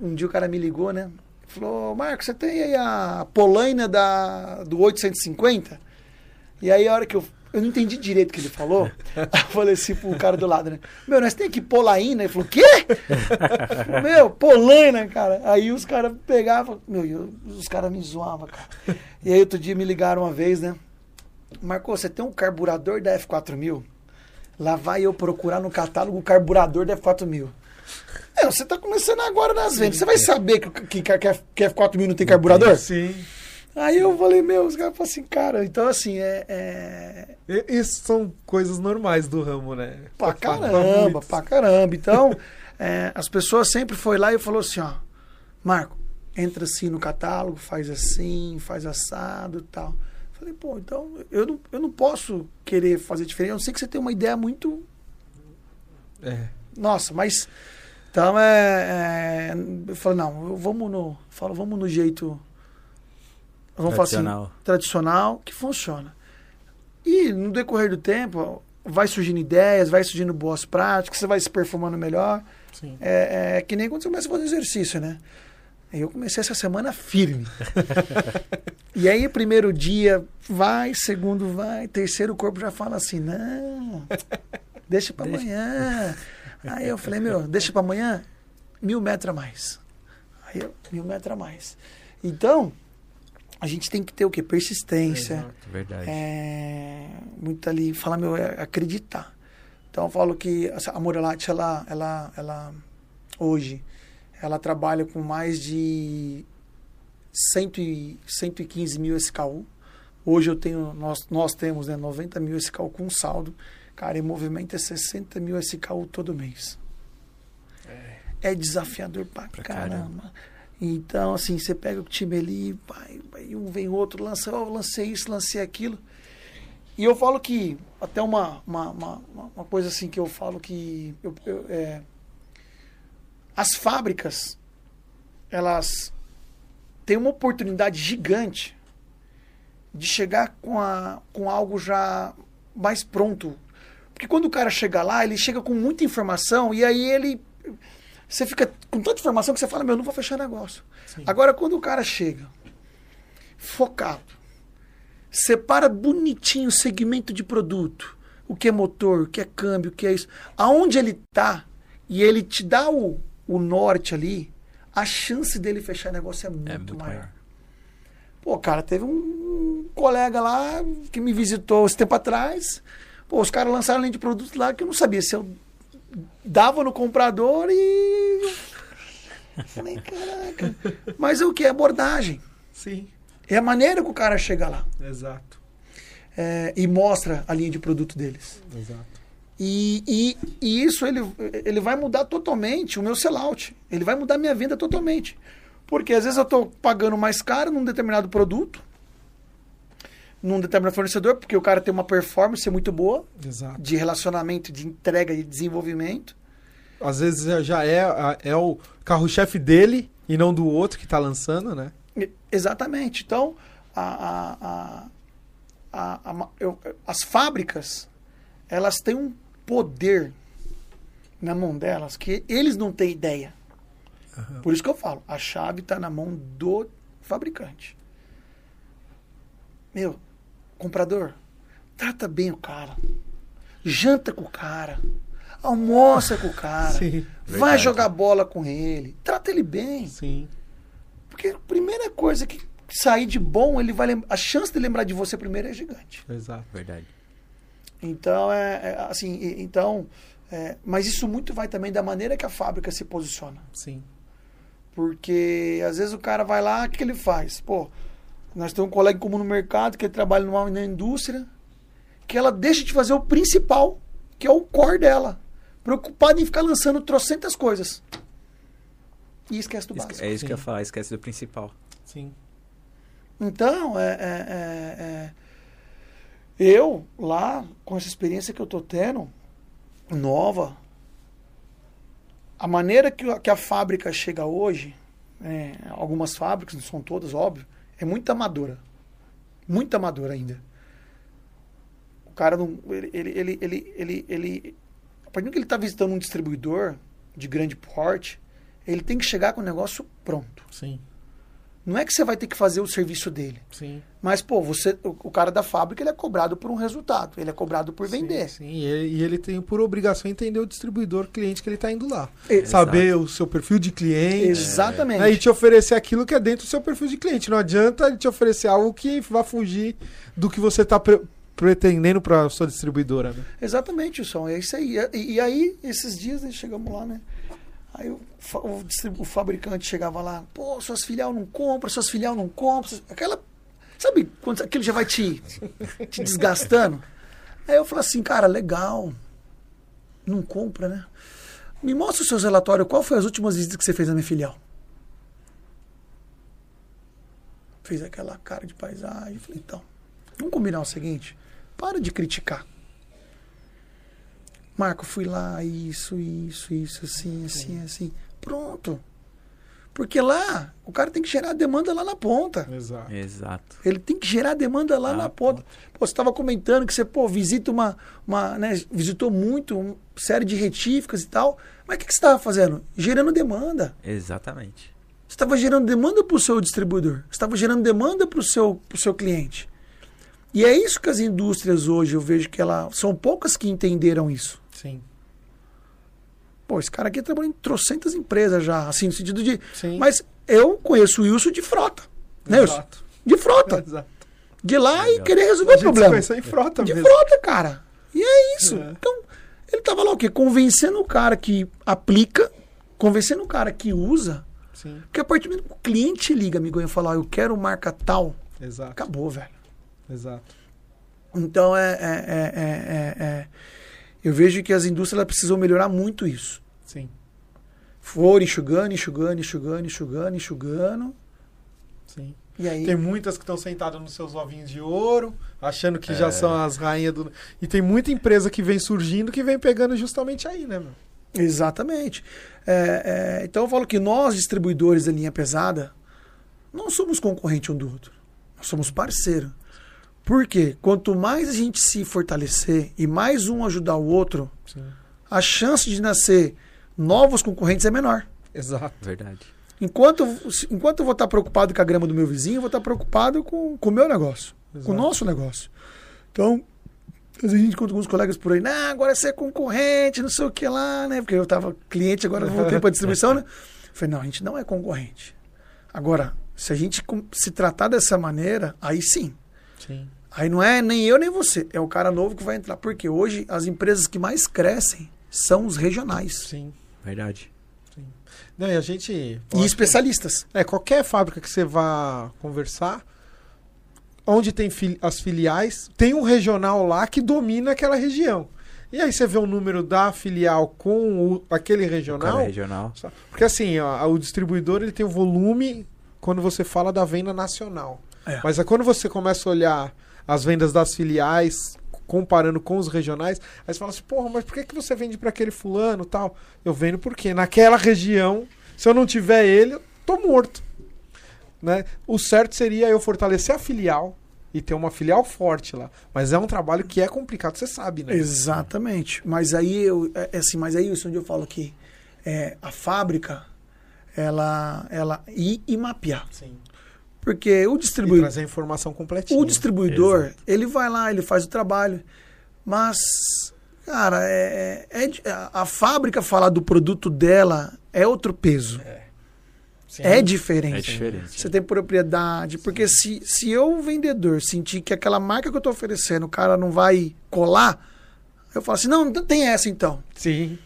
S3: um dia o cara me ligou, né? Falou, Marcos, você tem aí a Polaina da, do 850? E aí, a hora que eu, eu não entendi direito o que ele falou, eu falei assim pro cara do lado, né? Meu, nós tem aqui Polaina? Ele falou, quê? Falei, Meu, Polaina, cara. Aí os caras pegavam, meu, eu- os caras me zoavam, cara. E aí, outro dia me ligaram uma vez, né? Marcos, você tem um carburador da F4000? Lá vai eu procurar no catálogo o carburador da F4000. É, você tá começando agora nas vendas. Você vai saber que, que, que, a- que a F4000 não tem carburador?
S2: Sim.
S3: Aí eu falei, meu, os caras falaram assim, cara, então assim, é. é
S2: Isso são coisas normais do ramo, né?
S3: pra caramba, pra caramba. Então, é, as pessoas sempre foi lá e falou assim, ó, Marco, entra assim no catálogo, faz assim, faz assado e tal. Falei, pô, então eu não, eu não posso querer fazer diferente. Eu sei que você tem uma ideia muito
S2: É.
S3: Nossa, mas. Então é. é eu falo, não, vamos no. Falo, vamos no jeito. Vamos falar assim,
S1: Tradicional.
S3: tradicional, que funciona. E no decorrer do tempo, vai surgindo ideias, vai surgindo boas práticas, você vai se perfumando melhor.
S2: Sim.
S3: É, é que nem quando você começa a fazer exercício, né? Eu comecei essa semana firme. e aí, primeiro dia vai, segundo vai, terceiro o corpo já fala assim: não, deixa pra
S1: Deixa.
S3: amanhã. Aí eu falei, meu, deixa para amanhã mil metros a mais. Aí eu, mil metros a mais. Então, a gente tem que ter o quê? Persistência.
S1: Exato, verdade.
S3: É, muito ali, falar, meu, é acreditar. Então eu falo que a Morelate, ela, ela, ela, hoje, ela trabalha com mais de 100 e, 115 mil SKU. Hoje eu tenho, nós, nós temos né, 90 mil SKU com saldo. Cara, em movimento é 60 mil SKU todo mês. É, desafiador pra,
S1: Pra
S3: caramba.
S1: caramba.
S3: Então, assim, você pega o time ali, vai, vai, um vem outro, lança, oh, lancei isso, lancei aquilo. E eu falo que, até uma, uma, uma, uma coisa assim que eu falo que eu, eu, é, as fábricas, elas têm uma oportunidade gigante de chegar com, a, com algo já mais pronto. Porque quando o cara chega lá, ele chega com muita informação e aí ele. Você fica com tanta informação que você fala, meu, não vou fechar negócio. Agora, quando o cara chega focado, separa bonitinho o segmento de produto, o que é motor, o que é câmbio, o que é isso, aonde ele tá e ele te dá o, o norte ali, a chance dele fechar negócio é muito,
S1: É muito
S3: maior.
S1: maior.
S3: Pô, cara, teve um colega lá que me visitou esse tempo atrás. Pô, os caras lançaram linha de produtos lá que eu não sabia se eu dava no comprador e. Falei, caraca. Mas é o que? É abordagem.
S2: Sim,
S3: É a maneira que o cara chega lá
S2: exato.
S3: é, e mostra a linha de produto deles.
S2: Exato.
S3: E, e, e isso ele, ele vai mudar totalmente o meu sellout. Ele vai mudar minha venda totalmente. Porque às vezes eu estou pagando mais caro num determinado produto, num determinado fornecedor, porque o cara tem uma performance muito boa
S2: Exato.
S3: de relacionamento, de entrega e desenvolvimento.
S2: Às vezes já- já é, é o carro-chefe dele e não do outro que tá lançando, né?
S3: Exatamente. Então, a, a, a, eu- as fábricas, elas têm um poder na mão delas que eles não têm ideia. Por isso que eu falo, a chave está na mão do fabricante. Meu, comprador, trata bem o cara. Janta com o cara. Almoça com o cara.
S2: Sim.
S3: Vai
S1: Verdade.
S3: jogar bola com ele. Trata ele bem.
S2: Sim.
S3: Porque a primeira coisa que sair de bom, ele vai a chance de lembrar de você primeiro é gigante.
S2: Exato.
S1: Verdade.
S3: Então é, é, assim, e- então, é, mas isso muito vai também da maneira que a fábrica se posiciona.
S2: Sim.
S3: Porque às vezes o cara vai lá, o que que ele faz? Pô, nós temos um colega comum no mercado que trabalha numa, na indústria, que ela deixa de fazer o principal, que é o core dela, preocupada em ficar lançando trocentas coisas. E esquece do básico.
S1: É isso que eu ia
S2: Sim.
S1: falar, esquece do principal.
S2: Sim.
S3: Então, é, é- é- é- eu lá, com essa experiência que eu tô tendo, nova, a maneira que, a- que a fábrica chega hoje, é, algumas fábricas, não são todas, óbvio, é muito amadora. Muito amadora ainda. O cara não. Ele, ele, ele, ele, ele, a partir do que ele está visitando um distribuidor de grande porte, ele tem que chegar com o negócio pronto.
S2: Sim.
S3: Não é que você vai ter que fazer o serviço dele.
S2: Sim.
S3: Mas, pô, você, o, o cara da fábrica ele é cobrado por um resultado, ele é cobrado por vender.
S2: Sim, sim. E, ele, e ele tem por obrigação entender o distribuidor, cliente que ele tá indo lá.
S3: Exato.
S2: Saber o seu perfil de cliente.
S3: Exatamente.
S2: Aí te oferecer aquilo que é dentro do seu perfil de cliente. Não adianta ele te oferecer algo que vá fugir do que você está pretendendo para sua distribuidora. Né?
S3: Exatamente, Wilson. É isso aí. E, e aí, esses dias, né, chegamos lá, né? Aí o, o o fabricante chegava lá, pô, suas filial não compram, suas filial não compram. suas- Aquela. Sabe quando aquilo já vai te, te desgastando? Aí eu falei assim, cara, legal. Não compra, né? Me mostra os seus relatórios, qual foi as últimas visitas que você fez na minha filial? Fez aquela cara de paisagem. Falei, então, vamos combinar o seguinte: para de criticar. Marco, fui lá, isso, isso, isso, assim, assim, assim. Pronto. Porque lá, o cara tem que gerar a demanda lá na ponta.
S2: Exato.
S1: Exato.
S3: Ele tem que gerar a demanda lá
S1: Ah,
S3: na ponta. Pô, você estava comentando que você, pô, visita uma, uma né, visitou muito, uma série de retíficas e tal. Mas o que, que você estava fazendo? Gerando demanda.
S1: Exatamente.
S3: Você estava gerando demanda para o seu distribuidor. Você estava gerando demanda para o seu, pro seu cliente. E é isso que as indústrias hoje, eu vejo que ela, são poucas que entenderam isso.
S2: Sim.
S3: Pô, esse cara aqui trabalhou em trocentas empresas já, assim, no sentido de.
S2: Sim.
S3: Mas eu conheço o Wilson de frota. Né, Wilson?
S2: Exato.
S3: De frota.
S2: Exato.
S3: De lá e
S1: Legal.
S3: querer resolver
S2: A
S3: o
S2: se
S3: problema.
S2: conheceu em frota
S3: De
S2: mesmo.
S3: frota, cara. E é isso.
S2: É.
S3: Então, ele tava lá o quê? Convencendo o cara que aplica, convencendo o cara que usa.
S2: Sim,
S3: Porque a partir do momento que o cliente liga, amigo, e falar, eu quero marca tal,
S2: exato.
S3: acabou, velho.
S2: Exato.
S3: Então é, é, é, é- é- é- Eu vejo que as indústrias precisam melhorar muito isso.
S2: Sim,
S3: For enxugando, enxugando, enxugando, enxugando, enxugando.
S2: sim.
S3: E aí.
S2: Tem muitas que estão sentadas nos seus ovinhos de ouro, achando que
S1: É.
S2: já são as rainhas do. E tem muita empresa que vem surgindo que vem pegando justamente aí, né, meu?
S3: Exatamente. É, é, então eu falo que nós, distribuidores da linha pesada, não somos concorrente um do outro. Nós somos parceiro. Por quê? Quanto mais a gente se fortalecer e mais um ajudar o outro,
S2: Sim.
S3: a chance de nascer novos concorrentes é menor.
S2: Exato.
S1: Verdade.
S3: Enquanto, enquanto eu vou estar preocupado com a grama do meu vizinho, eu vou estar preocupado com, com o meu negócio, com
S2: Exato.
S3: o nosso negócio. Então, às vezes a gente encontra alguns colegas por aí, nah, agora você é concorrente, não sei o que lá, né? Porque eu estava cliente, agora eu voltei para distribuição, né? Eu falei, não, a gente não é concorrente. Agora, se a gente com- se tratar dessa maneira, aí sim.
S2: Sim.
S3: Aí não é nem eu nem você, é o cara novo que vai entrar. Porque hoje as empresas que mais crescem são os regionais
S2: Sim.
S1: Verdade.
S2: Não, e a gente.
S3: e especialistas.
S2: É, qualquer fábrica que você vá conversar, onde tem fili- as filiais, tem um regional lá que domina aquela região. E aí você vê o número da filial com o- aquele regional.
S1: regional.
S2: Porque assim, ó, o distribuidor ele tem o volume quando você fala da venda nacional.
S3: É.
S2: Mas é quando você começa a olhar as vendas das filiais, comparando com os regionais, aí você fala assim, porra, mas por que, que você vende para aquele fulano tal? Eu vendo porque naquela região, se eu não tiver ele, eu tô morto. Né? O certo seria eu fortalecer a filial e ter uma filial forte lá. Mas é um trabalho que é complicado, você sabe, né?
S3: Exatamente. Mas aí eu, é, é assim, mas aí isso onde eu falo que é, a fábrica ela ela ir e mapear.
S2: Sim.
S3: Porque o distribuidor,
S2: trazer a informação completinha.
S3: o distribuidor,
S1: Exato.
S3: ele vai lá, ele faz o trabalho. Mas cara, é, é- é a, fábrica falar do produto dela é outro peso.
S2: Sim.
S3: É diferente.
S1: É diferente.
S3: Você tem propriedade. Porque se, se eu, vendedor, sentir que aquela marca que eu estou oferecendo, o cara não vai colar, eu falo assim, não, tem essa então.
S2: Sim.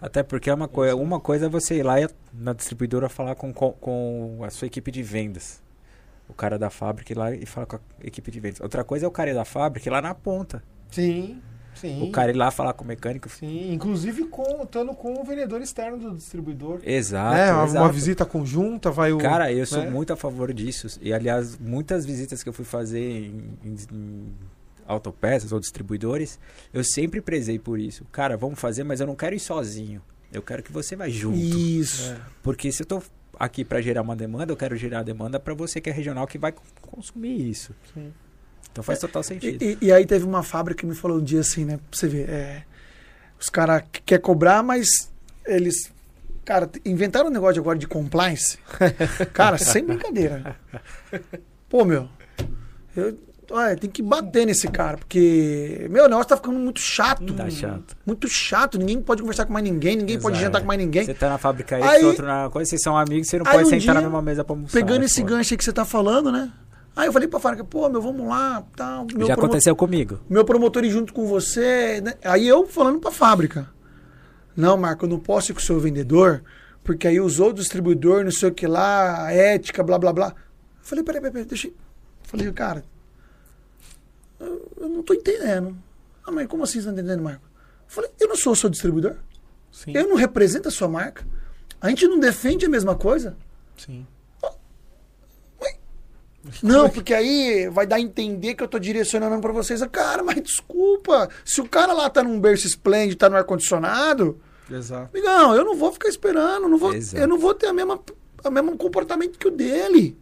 S1: Até porque é uma coisa, uma coisa é você ir lá e- na distribuidora falar com, com, com a sua equipe de vendas. O cara da fábrica ir lá e falar com a equipe de vendas. Outra coisa é o cara da fábrica ir lá na ponta.
S2: Sim. Sim.
S1: O cara ir lá falar com o mecânico.
S2: Sim, inclusive contando com o vendedor externo do distribuidor.
S1: Exato.
S2: é, uma,
S1: exato.
S2: uma visita conjunta, vai o.
S1: Cara, eu sou
S2: né?
S1: muito a favor disso. E, aliás, muitas visitas que eu fui fazer em, em- em autopeças ou distribuidores, eu sempre prezei por isso. Cara, vamos fazer, mas eu não quero ir sozinho. Eu quero que você vá junto.
S3: Isso.
S2: É.
S1: Porque se eu tô aqui para gerar uma demanda, eu quero gerar a demanda para você que é regional que vai consumir isso.
S2: Sim.
S1: Então faz total sentido.
S3: E, e- e aí teve uma fábrica que me falou um dia assim, né? Pra você ver, é, os caras querem cobrar, mas eles. Cara, inventaram um negócio agora de compliance. Cara, sem brincadeira. Pô, meu. Eu, olha, tem que bater nesse cara, porque. Meu, o negócio tá ficando muito chato.
S1: Tá chato.
S3: Muito chato. Ninguém pode conversar com mais ninguém, ninguém pode
S1: Exato.
S3: jantar com mais ninguém.
S1: Você tá na fábrica aí,
S3: Aí-
S1: outro na coisa, vocês são amigos, você não pode
S3: um
S1: sentar na
S3: dia,
S1: mesma mesa pra almoçar.
S3: Pegando
S1: é
S3: esse
S1: foda.
S3: gancho aí que você tá falando, né? Aí eu falei pra fábrica, pô, meu, vamos lá, tal. Meu
S1: Já aconteceu comigo.
S3: meu promotor ir junto com você. né? Aí eu falando pra fábrica. Não, Marco, eu não posso ir com o seu vendedor, porque aí usou o distribuidor, não sei o que lá, ética, blá blá blá. Eu falei, peraí, peraí, peraí, deixa. eu- Falei, cara, eu, eu não tô entendendo. Ah, mas como assim você não tá entendendo, Marco? Eu falei, eu não sou o seu distribuidor.
S2: Sim.
S3: Eu não represento a sua marca. A gente não defende a mesma coisa.
S2: Sim.
S3: Não, porque aí vai dar a entender que eu tô direcionando pra vocês. Cara, mas desculpa. Se o cara lá tá num berço esplêndido, tá no ar-condicionado,
S2: Exato.
S3: amigão, eu não vou ficar esperando. Não vou,
S1: Exato.
S3: eu não vou ter a mesma, o mesmo comportamento que o dele.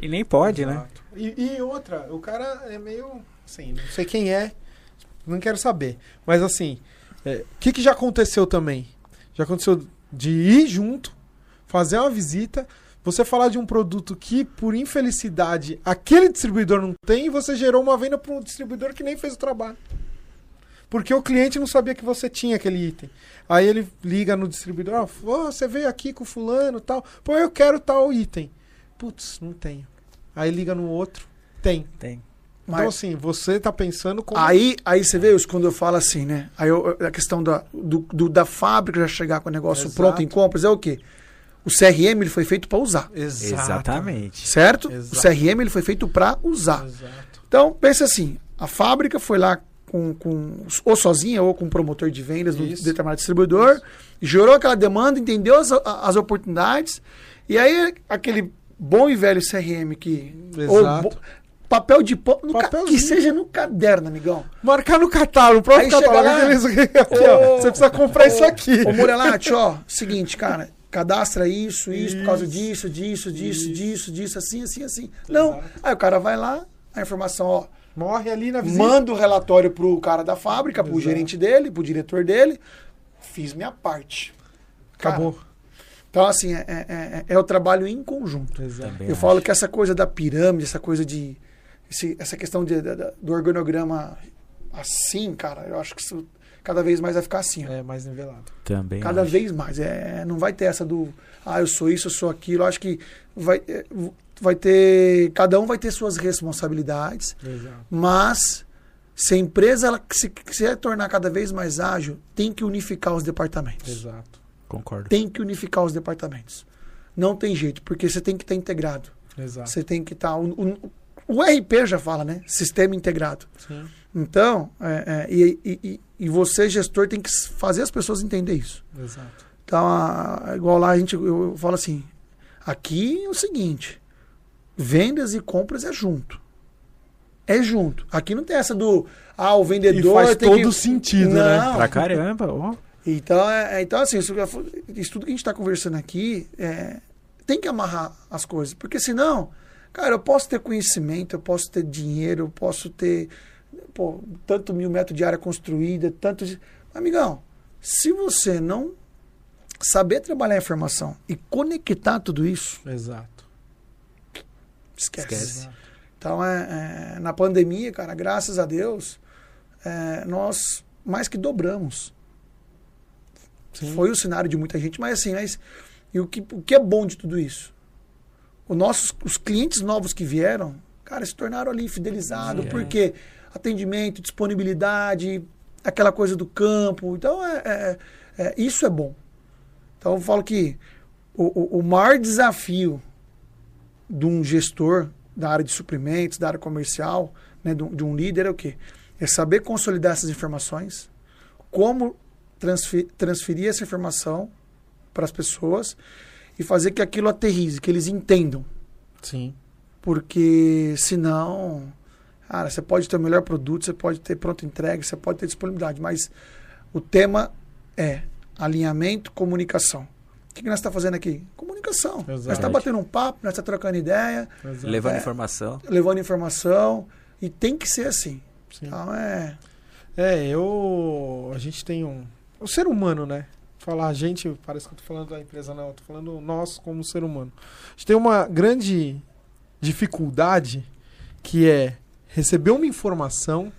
S1: E nem pode, né?
S2: Exato. E, e outra, o cara é meio. Assim, não sei quem é, não quero saber. Mas assim, o que, que já aconteceu também? Já aconteceu de ir junto, fazer uma visita, você falar de um produto que, por infelicidade, aquele distribuidor não tem e você gerou uma venda para um distribuidor que nem fez o trabalho. porque o cliente não sabia que você tinha aquele item. Aí ele liga no distribuidor, "Ô, você veio aqui com fulano tal. Pô, eu quero tal item. Putz, não tenho. Aí liga no outro, tem.
S1: Tem.
S2: Então
S3: Mas-
S2: assim, você tá pensando como...
S3: Aí, aí você vê isso quando eu falo assim, né? Aí eu- a questão da, do, do- da fábrica já chegar com o negócio
S2: Exato.
S3: pronto em compras é o quê? O CRM ele foi feito para usar.
S1: Exatamente.
S3: certo?
S2: Exato.
S3: O CRM ele foi feito para usar.
S2: Exato.
S3: Então, pensa assim, a fábrica foi lá com, com ou sozinha ou com um promotor de vendas do
S2: Isso.
S3: determinado distribuidor, gerou aquela demanda, entendeu as, as oportunidades, e aí aquele bom e velho CRM que... ou
S2: Exato.
S3: bo- papel de pão, no ca- que seja no caderno, amigão.
S2: Marcar no catálogo, no próprio
S3: Aí
S2: catálogo.
S3: lá,
S2: aqui, ó,
S3: Ô,
S2: você precisa comprar isso aqui.
S3: Ô, Morelate, ó, seguinte, cara, cadastra isso, isso, por causa disso, disso, disso, disso, disso, assim, assim, assim. Não.
S2: Exato.
S3: Aí o cara vai lá, a informação, ó,
S2: Morre ali na visita.
S3: manda o relatório pro cara da fábrica, pro
S2: Exato.
S3: gerente dele, pro diretor dele. Fiz minha parte. Cara,
S2: Acabou.
S3: Então, assim, é, é, é- é o trabalho em conjunto.
S2: Exato.
S3: Eu
S1: acho.
S3: falo que essa coisa da pirâmide, essa coisa de. Esse- essa questão de- da- do organograma assim, cara, eu acho que isso cada vez mais vai ficar assim. ó.
S2: É mais nivelado.
S1: Também
S3: Cada
S1: acho.
S3: vez mais. É, não vai ter essa do, ah, eu sou isso, eu sou aquilo. Eu acho que vai, é, vai ter. Cada um vai ter suas responsabilidades,
S2: Exato.
S3: mas se a empresa ela se quiser tornar cada vez mais ágil, tem que unificar os departamentos.
S2: Exato.
S1: Concordo.
S3: Tem que unificar os departamentos. Não tem jeito, porque você tem que estar integrado.
S2: Exato.
S3: Você tem que estar. O RP já fala, né? Sistema integrado.
S2: Sim.
S3: Então, é, é, e, e, e- e você, gestor, tem que fazer as pessoas entender isso.
S2: Exato.
S3: Então, a- igual lá a gente, eu, eu falo assim, aqui é o seguinte, vendas e compras é junto. É junto. Aqui não tem essa do, ah, o
S2: E
S3: vendedor
S2: faz
S3: tem
S2: todo
S3: que...
S2: sentido,
S3: Não.
S2: né?
S1: Pra caramba, ó.
S3: Então, é, é- então assim, isso, isso tudo que a gente está conversando aqui, é, tem que amarrar as coisas. Porque senão, cara, eu posso ter conhecimento, eu posso ter dinheiro, eu posso ter pô, tanto mil metros de área construída, tanto de... Amigão, se você não saber trabalhar a informação e conectar tudo isso,
S2: Exato.
S3: esquece.
S1: Esquece.
S3: Então, é, é, na pandemia, cara, graças a Deus, é, nós mais que dobramos.
S2: Sim.
S3: Foi o cenário de muita gente, mas assim, mas, e o, que, o que é bom de tudo isso? O nossos, os clientes novos que vieram, cara, se tornaram ali fidelizados,
S1: Sim, é.
S3: porque atendimento, disponibilidade, aquela coisa do campo. Então, é, é- é- isso é bom. Então, eu falo que o, o, o maior desafio de um gestor da área de suprimentos, da área comercial, né, de, um, de um líder é o quê? É saber consolidar essas informações, como transfe- transferir essa informação para as pessoas e fazer que aquilo aterrize, que eles entendam.
S2: Sim.
S3: Porque senão, cara, você pode ter o melhor produto, você pode ter pronta entrega, você pode ter disponibilidade, mas o tema é alinhamento, comunicação. O que, que nós estamos fazendo aqui? Comunicação. Nós
S2: Exato.
S3: estamos batendo um papo, nós estamos trocando ideia,
S2: Exato.
S1: Levando
S3: É.
S1: informação.
S3: levando informação, e tem que ser assim.
S2: Sim.
S3: Então é.
S2: É, eu. A gente tem um. O ser humano, né? Falar gente, parece que eu tô falando da empresa, não. Eu tô falando nós como ser humano. A gente tem uma grande dificuldade que é receber uma informação,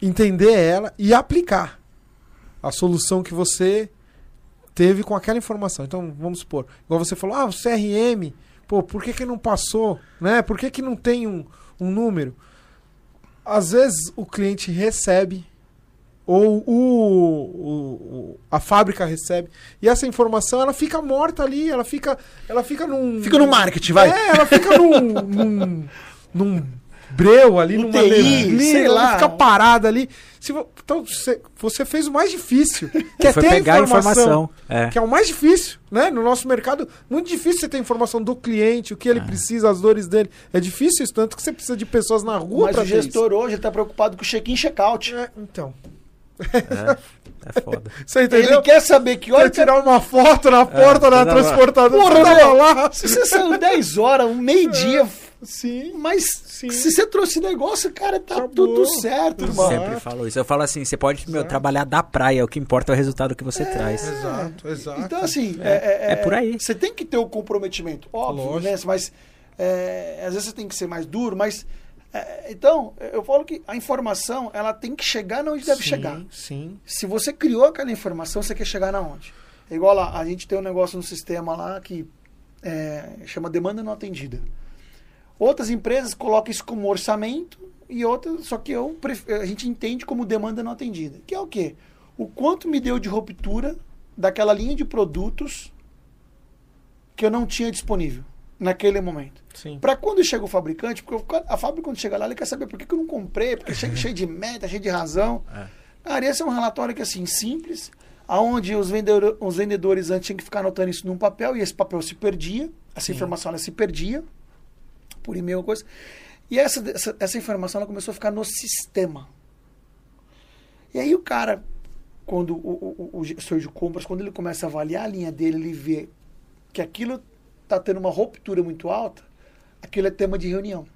S2: entender ela e aplicar a solução que você teve com aquela informação. Então, vamos supor, igual você falou, ah, o CRM, pô, por que, que não passou? Né? Por que, que não tem um, um número? Às vezes o cliente recebe ou o, o- o- a fábrica recebe e essa informação ela fica morta ali, ela fica ela fica num
S3: Fica no marketing, vai.
S2: é, ela fica num, num, num breu ali,
S3: No
S2: numa
S3: TI,
S2: neblina,
S3: sei
S2: ela
S3: lá.
S2: fica parada ali. Se então, você, você fez o mais difícil, que é ter
S1: pegar
S2: a
S1: a
S2: informação.
S1: informação. É.
S2: Que é o mais difícil, né? No nosso mercado, muito difícil você ter informação do cliente, o que ele
S1: Ah.
S2: precisa, as dores dele. É difícil isso, tanto que você precisa de pessoas na rua
S3: Mas o gestor hoje está preocupado com o check-in check-out.
S2: isso. É, então,
S1: É, é foda.
S2: você entendeu?
S3: Ele quer saber que
S2: Quer
S3: hora que
S2: tirar uma foto na porta da
S1: É, lá.
S2: transportadora.
S3: Porra,
S2: tava lá.
S3: Se você saiu 10 horas, um meio-dia,
S2: Sim.
S3: mas
S2: Sim.
S3: se você trouxe negócio, cara, tá
S2: Acabou.
S3: tudo certo, irmão.
S2: Exato.
S1: Sempre falo isso. Eu falo assim, você pode meu, trabalhar da praia, o que importa é o resultado que você traz.
S2: Exato, exato.
S3: Então, assim,
S1: É,
S3: é,
S1: é por aí.
S3: Você tem que ter o comprometimento, óbvio,
S2: Lógico.
S3: né? Mas é, às vezes você tem que ser mais duro, mas É, então, eu falo que a informação ela tem que chegar onde deve
S2: sim,
S3: chegar.
S2: Sim.
S3: Se você criou aquela informação, você quer chegar na onde? É igual lá, a gente tem um negócio no sistema lá que é, chama demanda não atendida. Outras empresas colocam isso como orçamento e outras, só que eu a gente entende como demanda não atendida. Que é o quê? O quanto me deu de ruptura daquela linha de produtos que eu não tinha disponível naquele momento. Para quando chega o fabricante, porque o- a fábrica quando chega lá, ele quer saber por que, que eu não comprei, porque cheio, cheio de meta, cheio de razão.
S1: É.
S3: Cara, esse é um relatório que assim, simples, aonde os, vendedor, os vendedores antes tinham que ficar anotando isso num papel, e esse papel se perdia, essa
S2: Sim.
S3: informação ela se perdia, por e-mail ou coisa. E essa, essa, essa informação ela começou a ficar no sistema. E aí o cara, quando o, o, o gestor de compras, quando ele começa a avaliar a linha dele, ele vê que aquilo está tendo uma ruptura muito alta, aquilo é tema de reunião.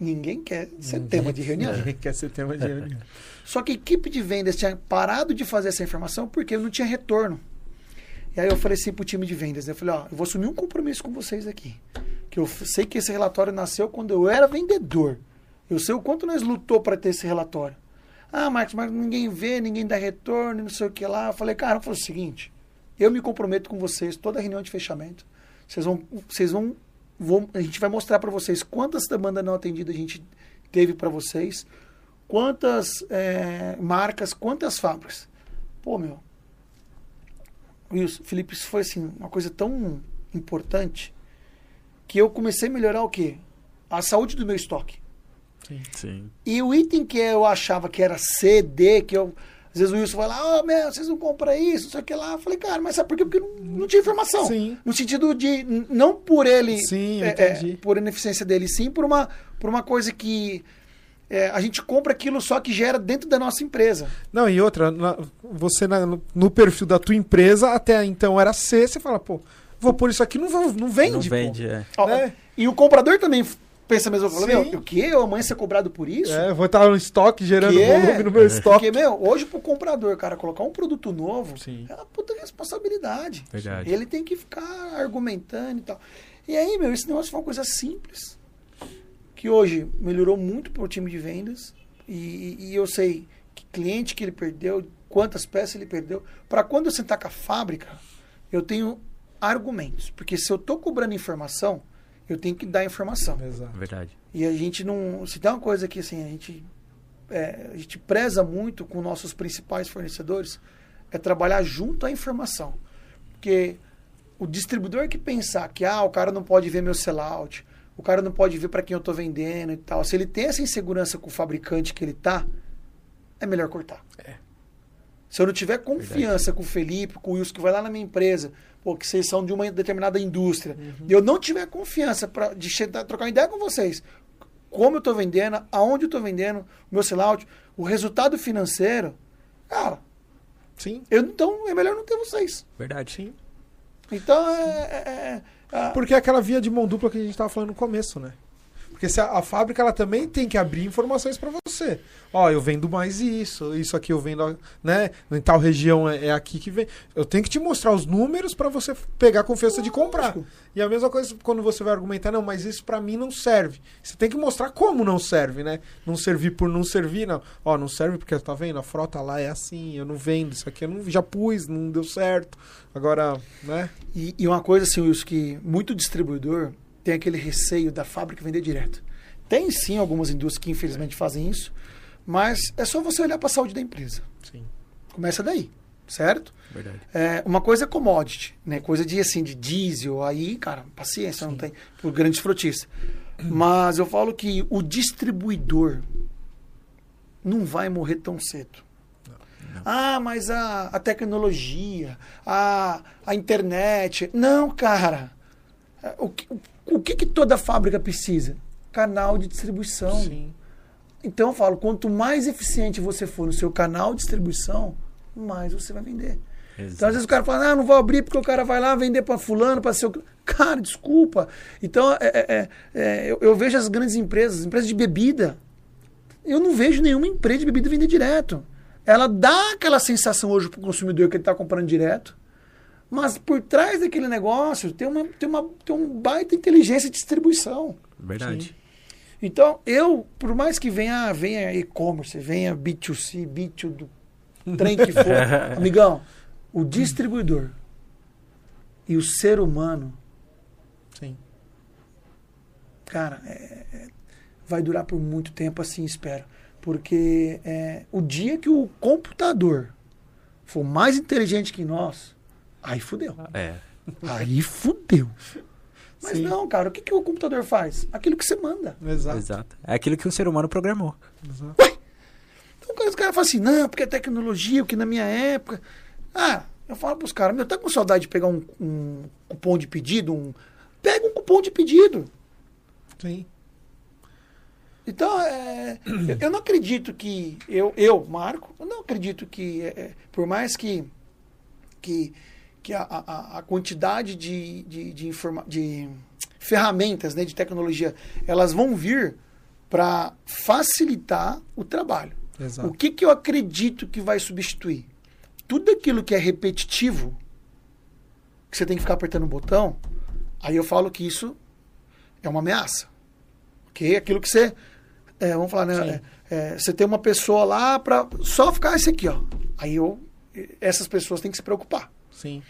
S3: Ninguém quer ser tema de reunião.
S2: Ninguém quer ser tema de reunião.
S3: Só que a equipe de vendas tinha parado de fazer essa informação porque não tinha retorno. E aí eu falei assim pro time de vendas, né? eu falei, ó, eu vou assumir um compromisso com vocês aqui. Que eu sei que esse relatório nasceu quando eu era vendedor. Eu sei o quanto nós lutou para ter esse relatório. Ah, Marcos, mas ninguém vê, ninguém dá retorno, não sei o que lá. Eu falei, cara, eu falei o seguinte, eu me comprometo com vocês, toda reunião de fechamento, vocês vão, vocês vão, vão a gente vai mostrar para vocês quantas demandas não atendidas a gente teve para vocês, quantas é, marcas, quantas fábricas. Pô, meu. Wilson, Felipe, isso foi assim, uma coisa tão importante que eu comecei a melhorar o quê? A saúde do meu estoque.
S1: Sim.
S3: E o item que eu achava que era C, D, que eu. Às vezes o Wilson vai lá, oh, meu, vocês não compram isso, não sei o que lá. Eu falei, cara, mas sabe por quê? Porque não, não tinha informação.
S2: Sim.
S3: No sentido de, não por ele,
S2: Sim,
S3: é, é,
S2: entendi.
S3: por ineficiência dele, sim por uma, por uma coisa que é, a gente compra aquilo só que gera dentro da nossa empresa.
S2: Não, e outra, na- você na- no, perfil da tua empresa, até então era C, você fala, pô, vou pôr isso aqui, não, não vende,
S1: Não
S2: pô.
S1: vende, é.
S3: Ó,
S2: É.
S3: E o comprador também pensa mesma coisa.
S2: Sim.
S3: Meu, o quê? Eu amanhã ser cobrado por isso?
S2: É, vou estar no estoque, gerando
S3: Que é?
S2: volume no meu estoque.
S3: Porque, meu, hoje pro comprador, cara, colocar um produto novo
S2: Sim.
S3: é uma puta responsabilidade.
S1: Verdade.
S3: Ele tem que ficar argumentando e tal. E aí, meu, esse negócio foi uma coisa simples. Que hoje melhorou muito pro time de vendas. E, e eu sei que cliente que ele perdeu, quantas peças ele perdeu. Para quando eu sentar com a fábrica, eu tenho argumentos. Porque se eu tô cobrando informação, eu tenho que dar informação.
S2: Exato.
S1: Verdade.
S3: E a gente não. Se tem uma coisa que assim, a gente, é, a gente preza muito com nossos principais fornecedores, é trabalhar junto à informação. Porque o distribuidor que pensar que ah, o cara não pode ver meu sellout, o cara não pode ver para quem eu estou vendendo e tal, se ele tem essa insegurança com o fabricante que ele tá, é melhor cortar. Se eu não tiver confiança com o Felipe, com o Wilson, que vai lá na minha empresa, pô, que vocês são de uma determinada indústria, e eu não tiver confiança para de chegar- trocar uma ideia com vocês, como eu estou vendendo, aonde eu estou vendendo, o meu sellout, o resultado financeiro, cara,
S2: Sim.
S3: eu, então é melhor não ter vocês.
S1: Verdade.
S2: Sim.
S3: Então é. é- é- é-
S2: Porque é aquela via de mão dupla que a gente tava falando no começo, né? Porque se a, a fábrica ela também tem que abrir informações para você. Ó, eu vendo mais isso, isso aqui eu vendo, né? Em tal região é, é aqui que vem. Eu tenho que te mostrar os números para você pegar a confiança de comprar.
S3: Lógico.
S2: E a mesma coisa quando você vai argumentar, não, mas isso para mim não serve. Você tem que mostrar como não serve, né? Não servir por não servir, não. Ó, não serve porque tá vendo, a frota lá é assim, eu não vendo, isso aqui eu não, já pus, não deu certo. Agora, né?
S3: E, e uma coisa assim, Wilson, que muito distribuidor tem aquele receio da fábrica vender direto. Tem sim algumas indústrias que infelizmente fazem isso, mas é só você olhar para a saúde da empresa.
S2: Sim.
S3: Começa daí, certo?
S1: Verdade.
S3: É, uma coisa é commodity, né? Coisa de assim, de diesel, aí, cara, paciência, não tem por grandes frotistas. Mas eu falo que o distribuidor não vai morrer tão cedo. Ah, mas a, a tecnologia, a, a internet. Não, cara. O, que- o, que, que toda fábrica precisa? Canal de distribuição.
S2: Sim.
S3: Então eu falo, quanto mais eficiente você for no seu canal de distribuição, mais você vai vender. Então, às vezes o cara fala, ah, não vou abrir porque o cara vai lá vender para fulano, para seu. Cara, desculpa. Então, é, é, é, é, eu, eu vejo as grandes empresas, as empresas de bebida. Eu não vejo nenhuma empresa de bebida vender direto. Ela dá aquela sensação hoje para o consumidor que ele está comprando direto. Mas por trás daquele negócio tem uma, tem uma tem um baita inteligência de distribuição.
S1: Verdade.
S3: Então, eu, por mais que venha, venha e-commerce, venha B2C, B2 do trem que for, amigão, o distribuidor e o ser humano,
S2: Sim.
S3: cara, é- é- vai durar por muito tempo, assim, espero. Porque é, o dia que o computador for mais inteligente que nós, aí fudeu.
S1: É.
S3: Aí fudeu. Mas
S2: Sim.
S3: não, cara, o que, que o computador faz? Aquilo que você manda.
S2: Exato.
S1: Exato. É aquilo que um ser humano programou.
S2: exato.
S3: Então cara, os caras falam assim, não, porque é tecnologia, porque na minha época. Ah, eu falo pros caras, meu, tá com saudade de pegar um, um cupom de pedido? Um... Pega um cupom de pedido.
S2: Sim.
S3: Então, é, eu- eu não acredito que. Eu, eu, Marco, eu não acredito que. é, por mais que. que, que a, a, a quantidade de, de, de, informa, de ferramentas né, de tecnologia elas vão vir para facilitar o trabalho.
S2: Exato.
S3: O que, que eu acredito que vai substituir? Tudo aquilo que é repetitivo, que você tem que ficar apertando um botão, aí eu falo que isso é uma ameaça. Ok? Aquilo que você. é, vamos falar, né? é, é, você tem uma pessoa lá para só ficar esse aqui, ó. Aí eu. Essas pessoas têm que se preocupar.
S2: Sim.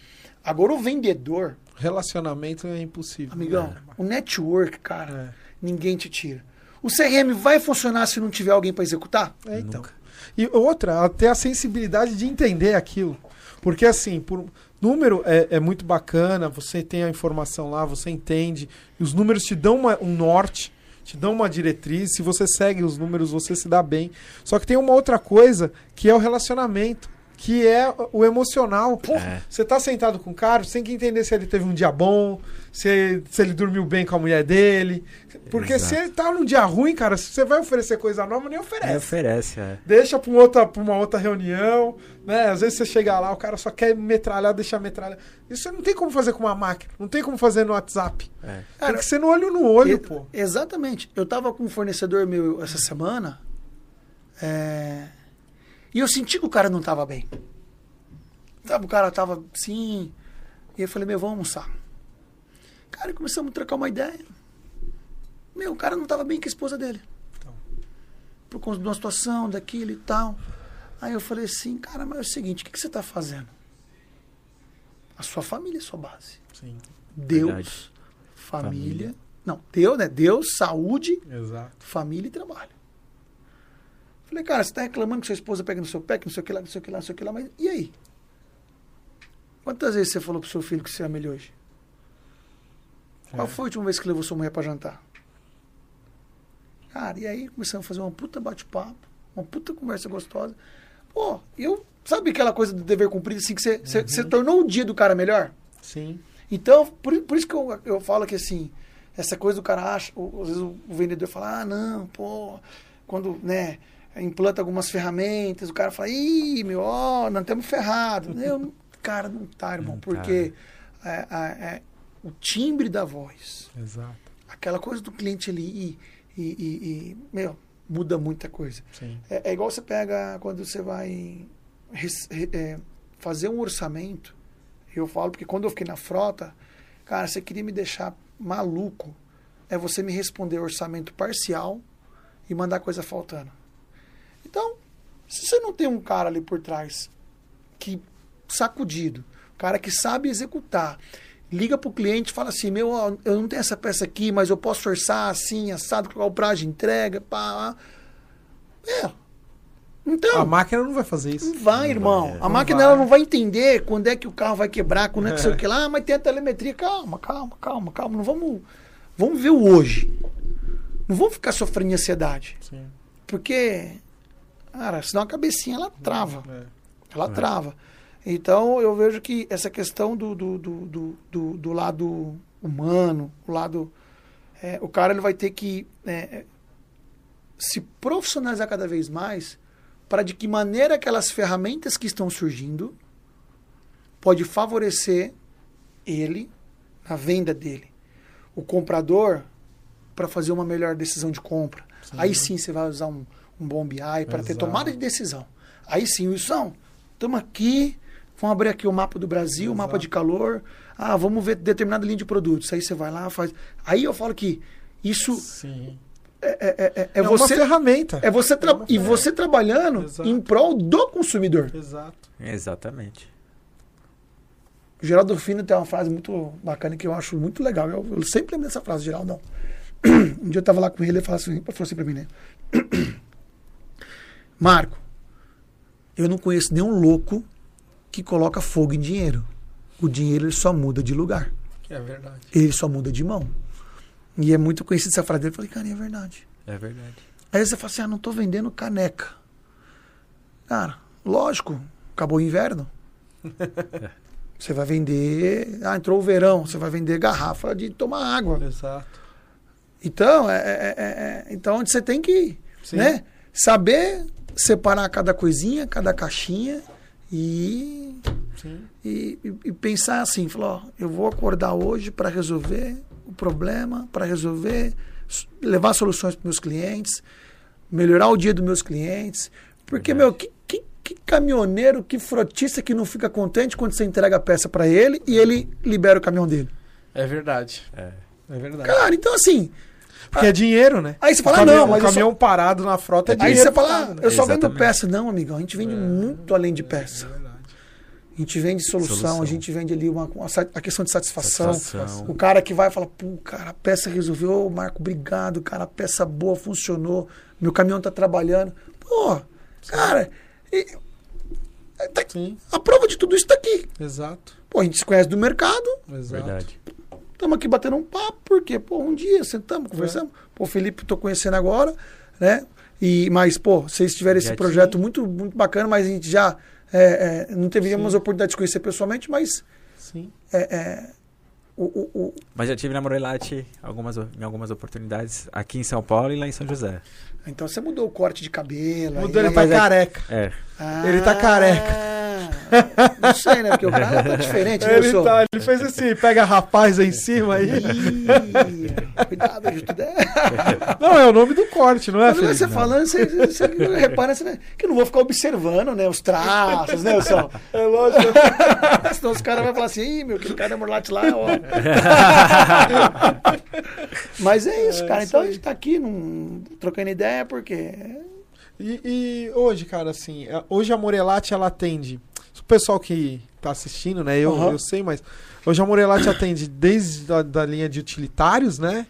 S3: Agora o vendedor,
S2: Relacionamento é impossível.
S3: amigão, o network, cara,
S2: É.
S3: ninguém te tira. O CRM vai funcionar se não tiver alguém para executar?
S2: É, então.
S1: Nunca.
S2: E outra, ter a sensibilidade de entender aquilo. Porque, assim, por número é, é muito bacana, você tem a informação lá, você entende, e os números te dão uma- um norte, te dão uma diretriz. Se você segue os números, você se dá bem. Só que tem uma outra coisa que é o relacionamento. Que é o emocional. Pô,
S1: É.
S2: Você tá sentado com o cara, você tem que entender se ele teve um dia bom, se, se ele dormiu bem com a mulher dele. Porque
S1: Exato.
S2: se ele tá num dia ruim, cara, se você vai oferecer coisa nova, nem oferece
S1: oferece, é.
S2: deixa pra, um outra, pra uma outra reunião, né? Às vezes você chega lá, o cara só quer metralhar, deixar metralhar. Isso não tem como fazer com uma máquina, não tem como fazer no WhatsApp.
S1: é.
S2: tem que ser no olho no olho,
S3: E-
S2: pô.
S3: Exatamente. Eu tava com um fornecedor meu essa semana é, e eu senti que o cara não tava bem. Sabe, o cara tava assim. E eu falei, meu, vamos almoçar. Cara, e começamos a trocar uma ideia. Meu, o cara não tava bem com a esposa dele.
S2: Então.
S3: Por conta de uma situação, daquilo e tal. Aí eu falei assim, cara, mas é o seguinte, o que, que você tá fazendo? A sua família é sua base.
S2: Sim,
S3: Deus,
S1: Verdade.
S3: família.
S1: Família.
S3: Não, Deus, né? Deus, saúde,
S2: exato.
S3: família e trabalho. Falei, cara, você tá reclamando que sua esposa pega no seu pé, que não sei o que lá, não sei o que lá, não sei o que lá, mas e aí? Quantas vezes você falou pro seu filho que você ama ele hoje? Qual
S2: É.
S3: foi a última vez que levou sua mulher pra jantar? Cara, e aí começamos a fazer uma puta bate-papo, uma puta conversa gostosa. Pô, eu. Sabe aquela coisa do dever cumprido, assim, que você, você tornou o dia do cara melhor?
S2: Sim,
S3: Então, por, por isso que eu, eu falo que assim, essa coisa do cara acha, ou, às vezes o, o vendedor fala, ah, não, pô, quando, né, implanta algumas ferramentas, o cara fala, ih, meu, ó, nós estamos ferrados. Eu, cara, não tá, irmão,
S1: Não tá,
S3: porque é, é, é, o timbre da voz,
S2: exato.
S3: aquela coisa do cliente ali, e, e, e- e, meu, muda muita coisa. É, é igual você pega quando você vai res- re- é, fazer um orçamento. Eu falo porque quando eu fiquei na frota, cara, você queria me deixar maluco. É você me responder orçamento parcial e mandar coisa faltando. Então, se você não tem um cara ali por trás que sacudido, cara que sabe executar, liga pro cliente e fala assim: Meu, ó, eu não tenho essa peça aqui, mas eu posso orçar assim, assado, qual o prazo de entrega, pá. É. Então,
S2: A máquina não vai fazer isso.
S3: não vai, irmão.
S1: vai,
S3: a
S2: não
S3: máquina
S2: vai.
S3: ela não vai entender quando é que o carro vai quebrar, quando é que sei o que lá, ah, mas tem a telemetria. Calma, calma, calma, calma. Não vamos. Vamos ver o hoje. Não vamos ficar sofrendo de ansiedade.
S2: Sim.
S3: Porque, cara, senão a cabecinha ela trava.
S2: É.
S3: Ela trava. Então eu vejo que essa questão do, do, do, do, do- do lado humano, o lado. é, o cara ele vai ter que é, se profissionalizar cada vez mais para de que maneira aquelas ferramentas que estão surgindo pode favorecer ele na venda dele. O comprador para fazer uma melhor decisão de compra. Aí sim você vai usar um, um bom BI para ter
S2: Exato.
S3: tomada de decisão. Aí sim, Wilson, estamos aqui, vamos abrir aqui o mapa do Brasil, o mapa
S2: Exato.
S3: de calor. Ah, vamos ver determinada linha de produtos. Aí você vai lá, faz. Aí eu falo que isso
S2: Sim.
S3: é, é, é, é
S2: É, uma
S3: você.
S2: ferramenta.
S3: É você tra-
S2: É uma
S3: e você trabalhando
S2: Exato.
S3: em prol do consumidor.
S2: Exato.
S1: Exatamente.
S3: O Geraldo Fino tem uma frase muito bacana que eu acho muito legal. Eu, eu sempre lembro dessa frase, Geraldão. Um dia eu tava lá com ele e ele falou assim, falou assim pra mim, né? Marco, eu não conheço nenhum louco que coloca fogo em dinheiro. O dinheiro ele só muda de lugar.
S2: É verdade.
S3: Ele só muda de mão. E é muito conhecido essa frase dele. Eu falei, cara, é verdade.
S1: É verdade.
S3: Aí você fala assim, ah, não tô vendendo caneca. Cara, lógico, acabou o inverno. Você vai vender. Ah, entrou o verão, você vai vender garrafa de tomar água.
S2: Exato.
S3: Então, é, é- é- é- então onde você tem que
S2: Sim.
S3: né, saber separar cada coisinha, cada caixinha e,
S2: Sim.
S3: e, e- pensar assim, falar, ó, eu vou acordar hoje para resolver o problema, para resolver, levar soluções para meus clientes, melhorar o dia dos meus clientes. Porque, meu, que, que, que caminhoneiro, que frotista que não fica contente quando você entrega a peça para ele e ele libera o caminhão dele?
S2: É verdade.
S1: É.
S2: É verdade.
S3: Cara, então assim,
S2: Porque é dinheiro, né?
S3: aí você fala,
S2: caminhão,
S3: não, mas
S2: o
S3: eu só-
S2: caminhão parado na frota é
S3: Aí
S2: dinheiro.
S3: você fala, ah, eu só vendo
S1: Exatamente.
S3: peça. Não, amigão, a gente vende muito além de peça.
S2: É verdade.
S3: A gente vende solução,
S1: Solução.
S3: a gente vende ali uma, uma a questão de satisfação.
S1: Satisfação.
S3: O cara que vai e fala, pô, cara, a peça resolveu, Ô, Marco, obrigado, cara, a peça boa, funcionou, meu caminhão tá trabalhando. Pô, cara, e- tá-
S2: Sim,
S3: a prova de tudo isso tá aqui.
S2: exato.
S3: Pô, a gente se conhece do mercado,
S2: Exato.
S1: Verdade.
S3: Estamos aqui batendo um papo, porque, pô, um dia sentamos, conversamos. Pô, o Felipe, tô conhecendo agora, né? E, mas, pô, vocês tiveram esse
S1: Já
S3: projeto
S1: tinha.
S3: muito, muito bacana, mas a gente já é, é, não teríamos
S2: Sim.
S3: a oportunidade de se conhecer pessoalmente, mas
S2: Sim.
S3: é, é, o, o, o-
S1: Mas já tive na Morelate algumas, em algumas oportunidades aqui em São Paulo e lá em São José.
S3: então você mudou o corte de cabelo.
S2: Mudou,
S3: aí-
S2: ele tá
S1: Mas é-
S2: careca.
S1: É.
S3: Ah,
S2: ele tá careca.
S3: Não sei, né? Porque o cara tá diferente, né,
S2: Ele, tá, ele fez esse pega rapaz aí em cima aí.
S3: Ih, Cuidado, gente.
S2: Não, é o nome do corte, não é, Felipe?
S3: você falando, você, você repara você, né, que eu não vou ficar observando né, os traços, né, Wilson?
S2: É lógico.
S3: Senão os caras vão falar assim, Ih, meu, aquele cara é morlate lá, ó. Mas é isso,
S2: É,
S3: cara. Então a gente tá aqui num, trocando ideia, porque.
S2: E, e hoje, cara, assim, hoje a Morelate ela atende. Pessoal que tá assistindo, né? Eu,
S3: Aham.
S2: eu sei, mas hoje a Morelate atende desde a da linha de utilitários, né?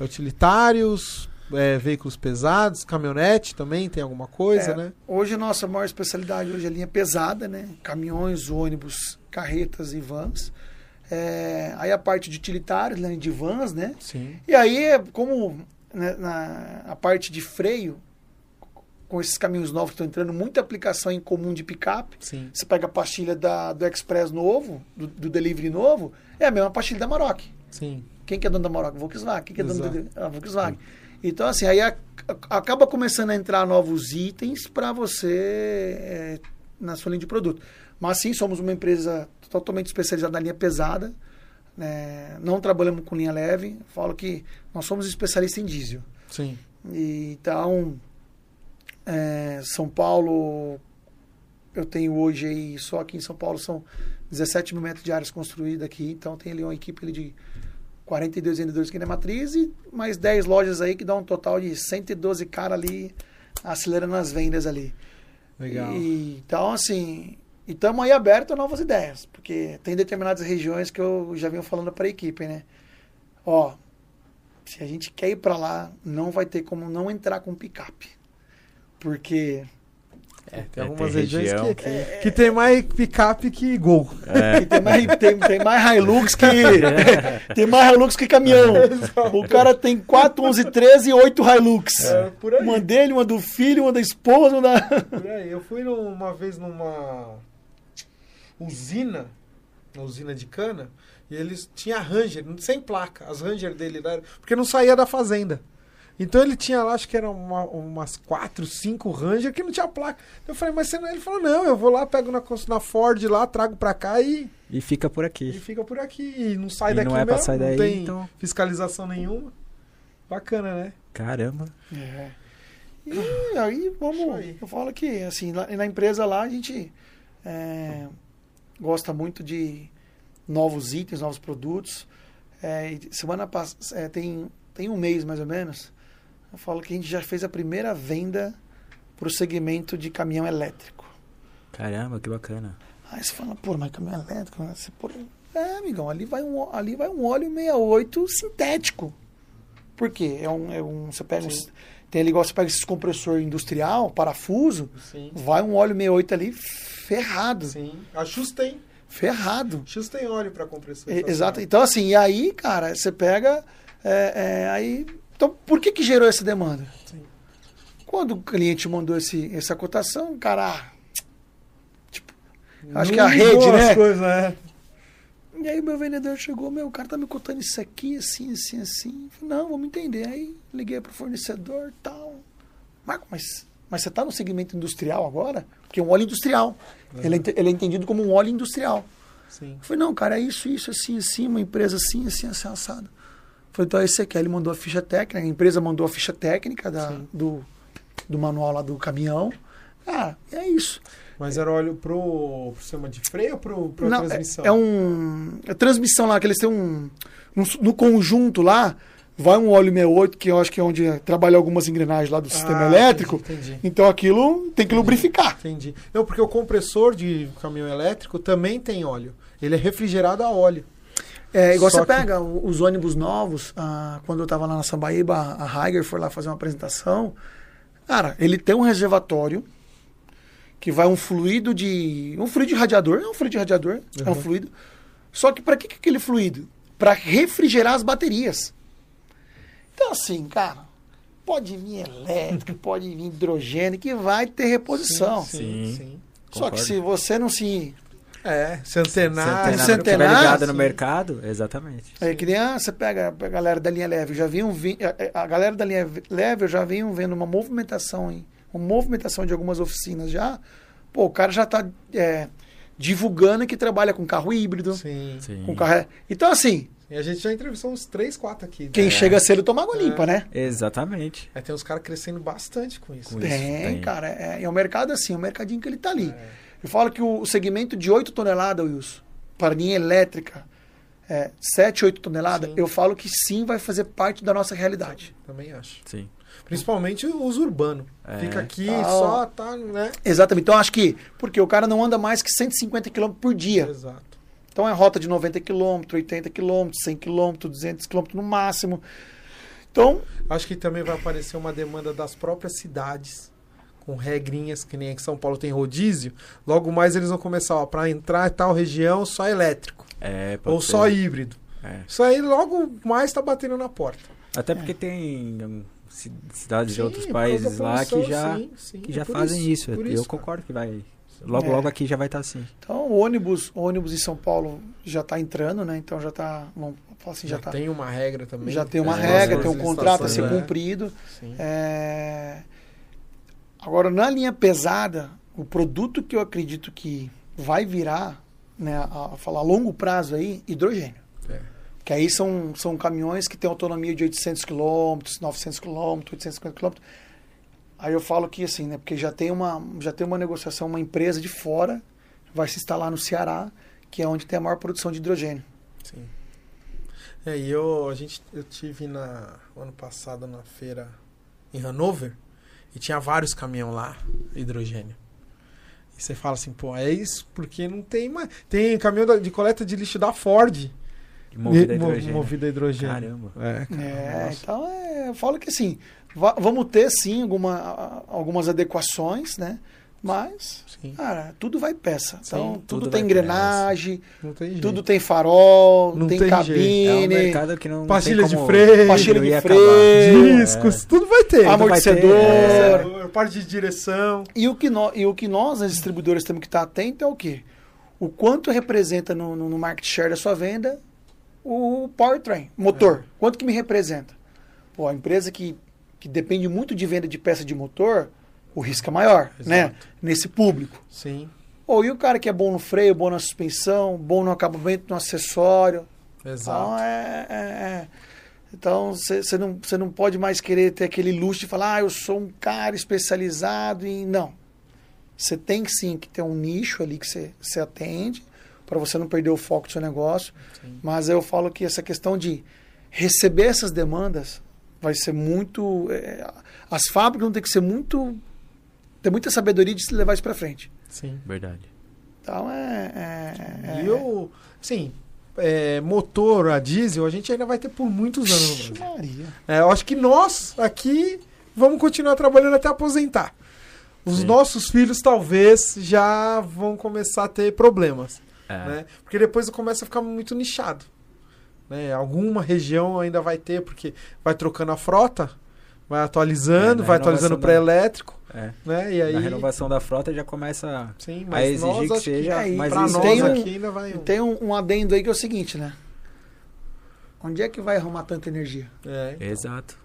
S2: Utilitários, é, veículos pesados, caminhonete também tem alguma coisa,
S3: É,
S2: né?
S3: Hoje a nossa maior especialidade hoje é a linha pesada, né? Caminhões, ônibus, carretas e vans. É, aí a parte de utilitários, linha de vans, né?
S2: Sim.
S3: E aí, como né, na, a parte de freio, com esses caminhos novos que estão entrando, muita aplicação em comum de picape.
S2: Sim.
S3: Você pega a pastilha da, do Express novo, do, do Delivery novo, é a mesma pastilha da Maroc.
S2: Sim.
S3: Quem que é dono da Maroc? Volkswagen. Quem que é dono da a Volkswagen? Então, assim, aí a- a- acaba começando a entrar novos itens para você é, na sua linha de produto. Mas sim, somos uma empresa totalmente especializada na linha pesada. né? Não trabalhamos com linha leve. Falo que nós somos especialistas em diesel.
S2: Sim.
S3: E, então, é, São Paulo, eu tenho hoje aí, só aqui em São Paulo são 17 mil metros de áreas construídas aqui. Então, tem ali uma equipe ali de 42 vendedores aqui na matriz e mais 10 lojas aí que dá um total de 112 caras ali acelerando as vendas ali.
S2: Legal.
S3: E, então, assim, estamos aí abertos a novas ideias, porque tem determinadas regiões que eu já venho falando para a equipe, né? Ó, se a gente quer ir para lá, não vai ter como não entrar com picape. Porque
S2: Tem
S1: É,
S2: algumas
S1: tem
S2: regiões
S1: região
S2: que, que tem mais picape que gol.
S1: É.
S3: tem mais, tem, tem mais Hilux que. tem mais Hilux que caminhão. O cara tem 4, 11, 13 e 8 Hilux.
S2: É, por aí.
S3: Uma dele, uma do filho, uma da esposa, uma da.
S2: Por aí, eu fui uma vez numa usina, uma usina de cana, e eles tinha Ranger, sem placa, as Ranger dele, lá, porque não saía da fazenda. Então ele tinha lá, acho que eram uma- umas quatro, cinco Ranger que não tinha placa. Eu falei, mas você não... Ele falou, não, eu vou lá, pego na, na Ford lá, trago pra cá e,
S1: E fica por
S2: e
S1: aqui.
S2: fica por aqui. E não sai
S1: E
S2: daqui
S1: não é pra
S2: mesmo,
S1: sair
S2: não
S1: daí,
S2: tem
S1: então-
S2: fiscalização nenhuma. Bacana, né?
S1: Caramba.
S3: É. E aí,
S2: Isso
S3: vamos.
S2: aí.
S3: Eu falo que, assim, lá- na empresa lá a gente é, gosta muito de novos itens, novos produtos. É, e semana passada, tem, tem um mês mais ou menos, Eu falo que a gente já fez a primeira venda para o segmento de caminhão elétrico.
S1: Caramba, que bacana.
S3: Aí você fala, pô, mas caminhão elétrico, né? Você, pô, é, amigão, ali vai um, ali vai um óleo 68 sintético. Por quê? É um, é um você pega uns, tem ali igual você pega esses compressor industrial, parafuso,
S2: Sim.
S3: vai um óleo 68 ali ferrado,
S2: Sim. A Xus tem.
S3: ferrado.
S2: Xus tem óleo para compressor.
S3: E- Exato. Então, assim, e aí, cara, você pega. é, é, aí, então, por que, que gerou essa demanda?
S2: Sim.
S3: Quando o cliente mandou esse, essa cotação, cara. ah, Tipo, acho
S2: Não
S3: que a rede,
S2: as
S3: né?
S2: Coisas, né?
S3: E aí o meu vendedor chegou, meu, o cara tá me contando isso aqui, assim, assim, assim. Falei, Não, vamos entender. Aí liguei pro fornecedor e tal. Marco, mas, mas você tá no segmento industrial agora? Porque é um óleo industrial. Ele, é, ente- ele é entendido como um óleo industrial.
S2: Sim.
S3: Eu falei, não, cara, é isso, isso, assim, assim, uma empresa assim, assim, assim, assado. Falei, então é isso aqui. Aí ele mandou a ficha técnica, a empresa mandou a ficha técnica da,
S2: Sim.
S3: do, do manual lá do caminhão. Cara, é isso.
S2: Mas era óleo pro, pro sistema de freio ou pro, pro
S3: Não, é,
S2: transmissão?
S3: é um. A transmissão lá, que eles têm um. um- no conjunto lá, vai um óleo 68, que eu acho que é onde trabalha algumas engrenagens lá do sistema
S2: Ah,
S3: elétrico.
S2: Entendi, entendi.
S3: Então aquilo tem que lubrificar.
S2: Entendi. Não, porque o compressor de caminhão elétrico também tem óleo. Ele é refrigerado a óleo.
S3: É, igual
S2: Só
S3: você
S2: que-
S3: pega os ônibus novos, ah, quando eu tava lá na Sambaíba, a Heiger foi lá fazer uma apresentação. Cara, ele tem um reservatório que vai um fluido de. Um fluido de radiador, é um fluido de radiador, é um
S2: Uhum.
S3: fluido. Só que para que, que é aquele fluido? Para refrigerar as baterias. Então, assim, cara, pode vir elétrico, pode vir hidrogênio, que vai ter reposição.
S2: Sim,
S1: Sim.
S2: sim.
S3: Só que se você não se
S2: É, centenário.
S3: Centenário,
S1: estiver ligada no
S2: sim.
S1: mercado, exatamente.
S3: É que nem você pega a galera da linha leve, já vinham vi, a, a galera da linha leve eu já vinham vendo uma movimentação em uma movimentação de algumas oficinas já. Pô, o cara já está divulgando que trabalha com carro híbrido,
S2: Sim.
S1: Sim.
S3: com carro. Então assim,
S2: E a gente já entrevistou uns 3, 4 aqui.
S3: quem
S2: né?
S3: chega cedo toma água
S2: É.
S3: limpa, né?
S1: Exatamente.
S2: É, tem uns caras crescendo bastante com isso.
S1: Com
S2: né?
S1: isso.
S3: Tem,
S1: tem.
S3: cara. É, é um mercado assim, é um mercadinho que ele tá ali.
S2: É.
S3: Eu falo que o segmento de 8 toneladas, Wilson, para linha elétrica, é, 7, 8 toneladas,
S2: Sim.
S3: eu falo que sim vai fazer parte da nossa realidade.
S2: Também acho.
S1: Sim.
S2: Principalmente os urbanos.
S1: É.
S2: Fica aqui
S3: Ah,
S2: só, tá, né?
S3: Exatamente. Então, acho que. Porque o cara não anda mais que 150 km por dia.
S2: Exato.
S3: Então, é rota de 90 km, 80 km, 100 km, 200 km no máximo. Então,
S2: Acho que também vai aparecer uma demanda das próprias cidades, com regrinhas, que nem aqui em São Paulo tem rodízio. Logo mais eles vão começar, ó, pra entrar em tal região, só elétrico.
S1: É, pode
S2: ou
S1: ser.
S2: só híbrido.
S1: É.
S2: Isso aí logo mais tá batendo na porta.
S1: Até porque tem hum, ci- cidades de
S2: Sim,
S1: outros
S2: por
S1: países lá que já,
S2: sim, sim,
S1: que
S2: é
S1: já fazem isso.
S2: por
S1: Eu
S2: isso, cara.
S1: concordo que vai. Logo,
S3: É.
S1: logo aqui já vai estar assim.
S3: então o ônibus, o ônibus em São Paulo já está entrando, né? Então já está. Vamos falar assim, já,
S2: Já,
S3: tá,
S2: tem uma regra também.
S3: já tem uma
S1: É,
S3: regra, tem um contrato a ser
S2: né?
S3: cumprido.
S2: Sim.
S3: É, Agora, na linha pesada, o produto que eu acredito que vai virar, né, a, falar a longo prazo aí, hidrogênio.
S2: É.
S3: Que aí são, são caminhões que têm autonomia de 800 km, 900 km, 850 km. Aí eu falo que assim, né, porque já tem uma já tem uma negociação, uma empresa de fora vai se instalar no Ceará, que é onde tem a maior produção de hidrogênio.
S2: Sim. É, e eu, a gente, eu tive na, ano passado na feira em Hanover e tinha vários caminhão lá, hidrogênio. E você fala assim, pô, é isso porque não tem mais. Tem caminhão de coleta de lixo da Ford
S1: Movida a hidrogênio.
S2: movido a hidrogênio.
S1: Caramba.
S2: É, cara,
S3: É,
S2: nossa.
S3: então é, eu falo que assim, va- vamos ter sim alguma, algumas adequações, né? Mas,
S2: Sim,
S3: cara, tudo vai peça. Então,
S2: Sim,
S3: tudo,
S1: tudo
S3: tem engrenagem,
S2: tem
S3: tudo tem farol,
S2: Não
S3: tem,
S2: tem
S1: É um
S3: cabine,
S1: mercado que não
S2: Pastilha
S1: tem
S2: de freio,
S3: pastilha de
S1: e
S3: freio,
S2: discos, tudo vai ter.
S1: Amor-
S3: amortecedor.
S1: vai ter,
S2: É, parte de direção.
S3: E o que nós, e o que nós, as distribuidoras, temos que estar atentos é o quê? O quanto representa no, no, no market share da sua venda o powertrain, motor. Quanto que me representa? Pô, a empresa que, que depende muito de venda de peça de motor, o risco é maior,
S2: Exato.
S3: né? Nesse público.
S2: Sim,
S3: Ou e o cara que é bom no freio, bom na suspensão, bom no acabamento, no acessório. Então,
S2: exato.
S3: é, é- é. Então, você não, cê não pode mais querer ter aquele luxo de falar, ah, eu sou um cara especializado em. Não. Você tem sim que ter um nicho ali que você atende, para você não perder o foco do seu negócio.
S2: Sim.
S3: Mas eu falo que essa questão de receber essas demandas vai ser muito. é, as fábricas vão ter que ser muito. Ter muita sabedoria de se levar isso para frente.
S2: Sim.
S1: Verdade.
S3: Então é. é, é
S2: E eu, sim, é, motor a diesel a gente ainda vai ter por muitos anos.
S3: Maria.
S2: É, eu acho que nós aqui vamos continuar trabalhando até aposentar. Os
S1: Sim.
S2: nossos filhos talvez já vão começar a ter problemas,
S1: É.
S2: né? Porque depois começa a ficar muito nichado. Né? Alguma região ainda vai ter, porque vai trocando a frota, vai atualizando,
S1: É, na
S2: vai atualizando
S1: renovação
S2: para elétrico,
S1: É.
S2: né? E aí,
S1: Na renovação da frota já começa
S2: sim,
S1: a
S2: mas
S1: exigir
S2: nós
S1: que seja
S3: aí,
S1: mais
S2: pra
S1: isso
S2: nós
S3: tem um-
S2: aqui ainda vai.
S3: E tem um, um adendo aí que é o seguinte, né? Onde é que vai arrumar tanta energia?
S2: É, então.
S1: Exato.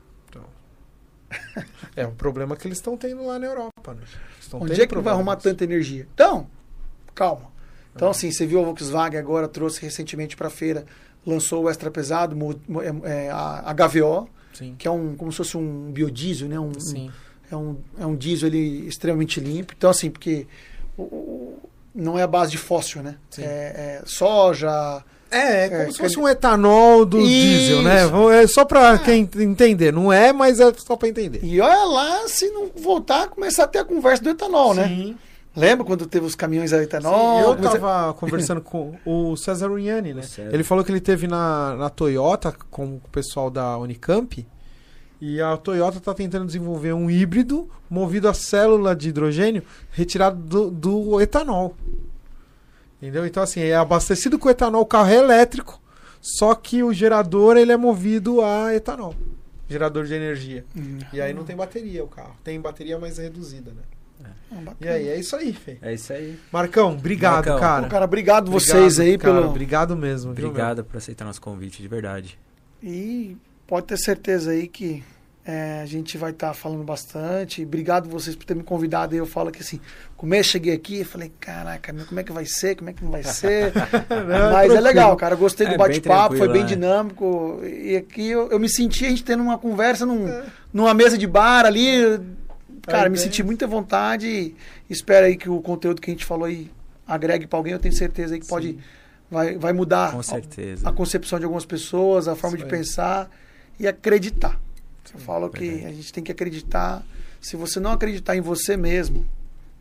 S2: É um problema que eles estão tendo lá na Europa, né?
S3: Onde
S2: tendo
S3: é que vai arrumar tanta energia? Então, calma. Então, assim, você viu a Volkswagen agora, trouxe recentemente para feira, lançou o extra pesado, é, é, a, a HVO,
S2: Sim.
S3: que é um, como se fosse um biodiesel, né? Um, um-
S2: Sim.
S3: É, um, é um diesel ele, extremamente limpo. Então, assim, porque o- o- não é a base de fóssil, né?
S2: Sim.
S3: É, é soja.
S2: É, é como
S3: É,
S2: se fosse um etanol do
S3: Isso.
S2: diesel, né? É só pra quem entender. Não é, mas é só pra entender.
S3: E olha lá se não voltar, começar a ter a conversa do etanol, né?
S2: Sim.
S3: Lembra quando teve os caminhões a
S2: Sim,
S3: etanol?
S2: eu
S3: Comecei-
S2: tava conversando com o César Uniani, né? Ele falou que ele teve na, na Toyota com o pessoal da Unicamp. E a Toyota tá tentando desenvolver um híbrido movido a célula de hidrogênio retirado do, do etanol. Entendeu? Então, assim, é abastecido com etanol, o carro é elétrico, só que o gerador ele é movido a etanol. Gerador de energia.
S3: Hum,
S2: E aí não tem bateria o carro. Tem bateria mais reduzida, né?
S3: ah,
S2: E aí, é isso aí, Fê.
S1: É isso aí.
S2: Marcão, obrigado,
S1: Marcão.
S2: cara.
S3: Pô, cara, obrigado
S2: Obrigado,
S3: vocês aí
S2: cara,
S3: pelo.
S2: Obrigado mesmo. viu,
S1: Obrigado por aceitar nosso convite, de verdade.
S3: E pode ter certeza aí que é, a gente vai estar falando bastante. Obrigado vocês por terem me convidado. aí. Eu falo que assim, começo cheguei aqui e falei, caraca, como é que vai ser? Como é que não vai ser?
S2: Não,
S3: Mas é
S2: tranquilo.
S3: legal, cara. Gostei
S1: É
S3: do
S1: bem
S3: bate-papo, foi bem
S1: né?
S3: dinâmico. E aqui eu, eu me senti a gente tendo uma conversa num, numa mesa de bar ali. Cara, me senti muita vontade. e Espero aí que o conteúdo que a gente falou aí agregue pra alguém. Eu tenho certeza aí que pode vai, vai mudar
S1: Com
S3: a- a concepção de algumas pessoas, a forma
S2: Isso
S3: de pensar e acreditar. Eu falo que a gente tem que acreditar. Se você não acreditar em você mesmo,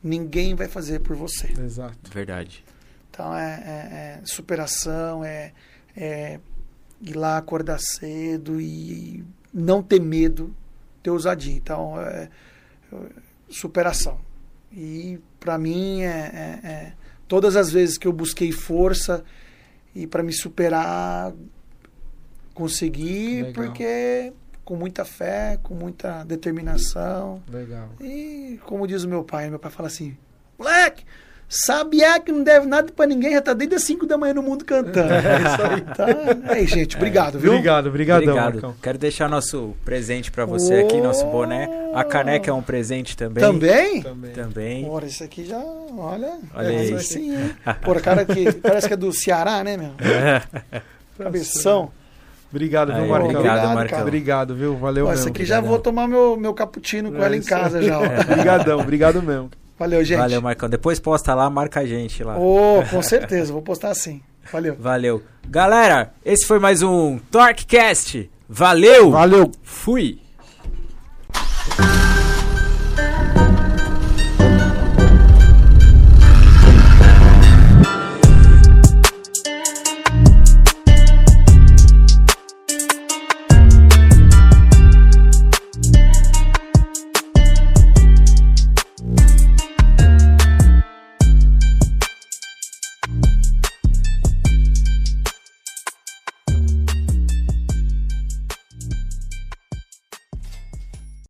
S3: ninguém vai fazer por você.
S2: Exato.
S1: Verdade.
S3: Então é, é- é superação, é, é ir lá acordar cedo e não ter medo, ter ousadia. Então é, é superação. E para mim é, é- é todas as vezes que eu busquei força e para me superar consegui
S2: Legal.
S3: porque com muita fé, com muita determinação
S2: Legal.
S3: e como diz o meu pai, meu pai fala assim: moleque, sabiá que não deve nada pra ninguém, já tá desde as 5 da manhã no mundo cantando. É isso aí. Tá? Aí, gente, obrigado, viu?
S2: Obrigado, obrigadão,
S1: Obrigado.
S2: Marcão.
S1: Quero deixar nosso presente pra você aqui, nosso boné. A caneca é um presente também.
S3: Também?
S2: Também.
S1: Também.
S3: Ora, isso aqui já, olha.
S1: Olha
S3: é,
S1: aí.
S3: Assim, hein? Pô, cara que parece que é do Ceará, né, meu? Cabeção.
S2: Obrigado, viu, Marcão?
S1: obrigado,
S3: Obrigado,
S1: Marcão.
S2: Obrigado, viu? Valeu
S3: Ó,
S2: mesmo.
S3: isso aqui já vou tomar meu, meu cappuccino com
S2: É
S3: ela em
S2: isso
S3: casa já.
S2: Obrigadão, obrigado mesmo.
S3: Valeu, gente.
S1: Valeu, Marcão. Depois posta lá, marca a gente lá.
S3: Ô, com certeza, vou postar assim. Valeu.
S1: Valeu. Galera, esse foi mais um TorqueCast. Valeu.
S2: Valeu.
S1: Fui.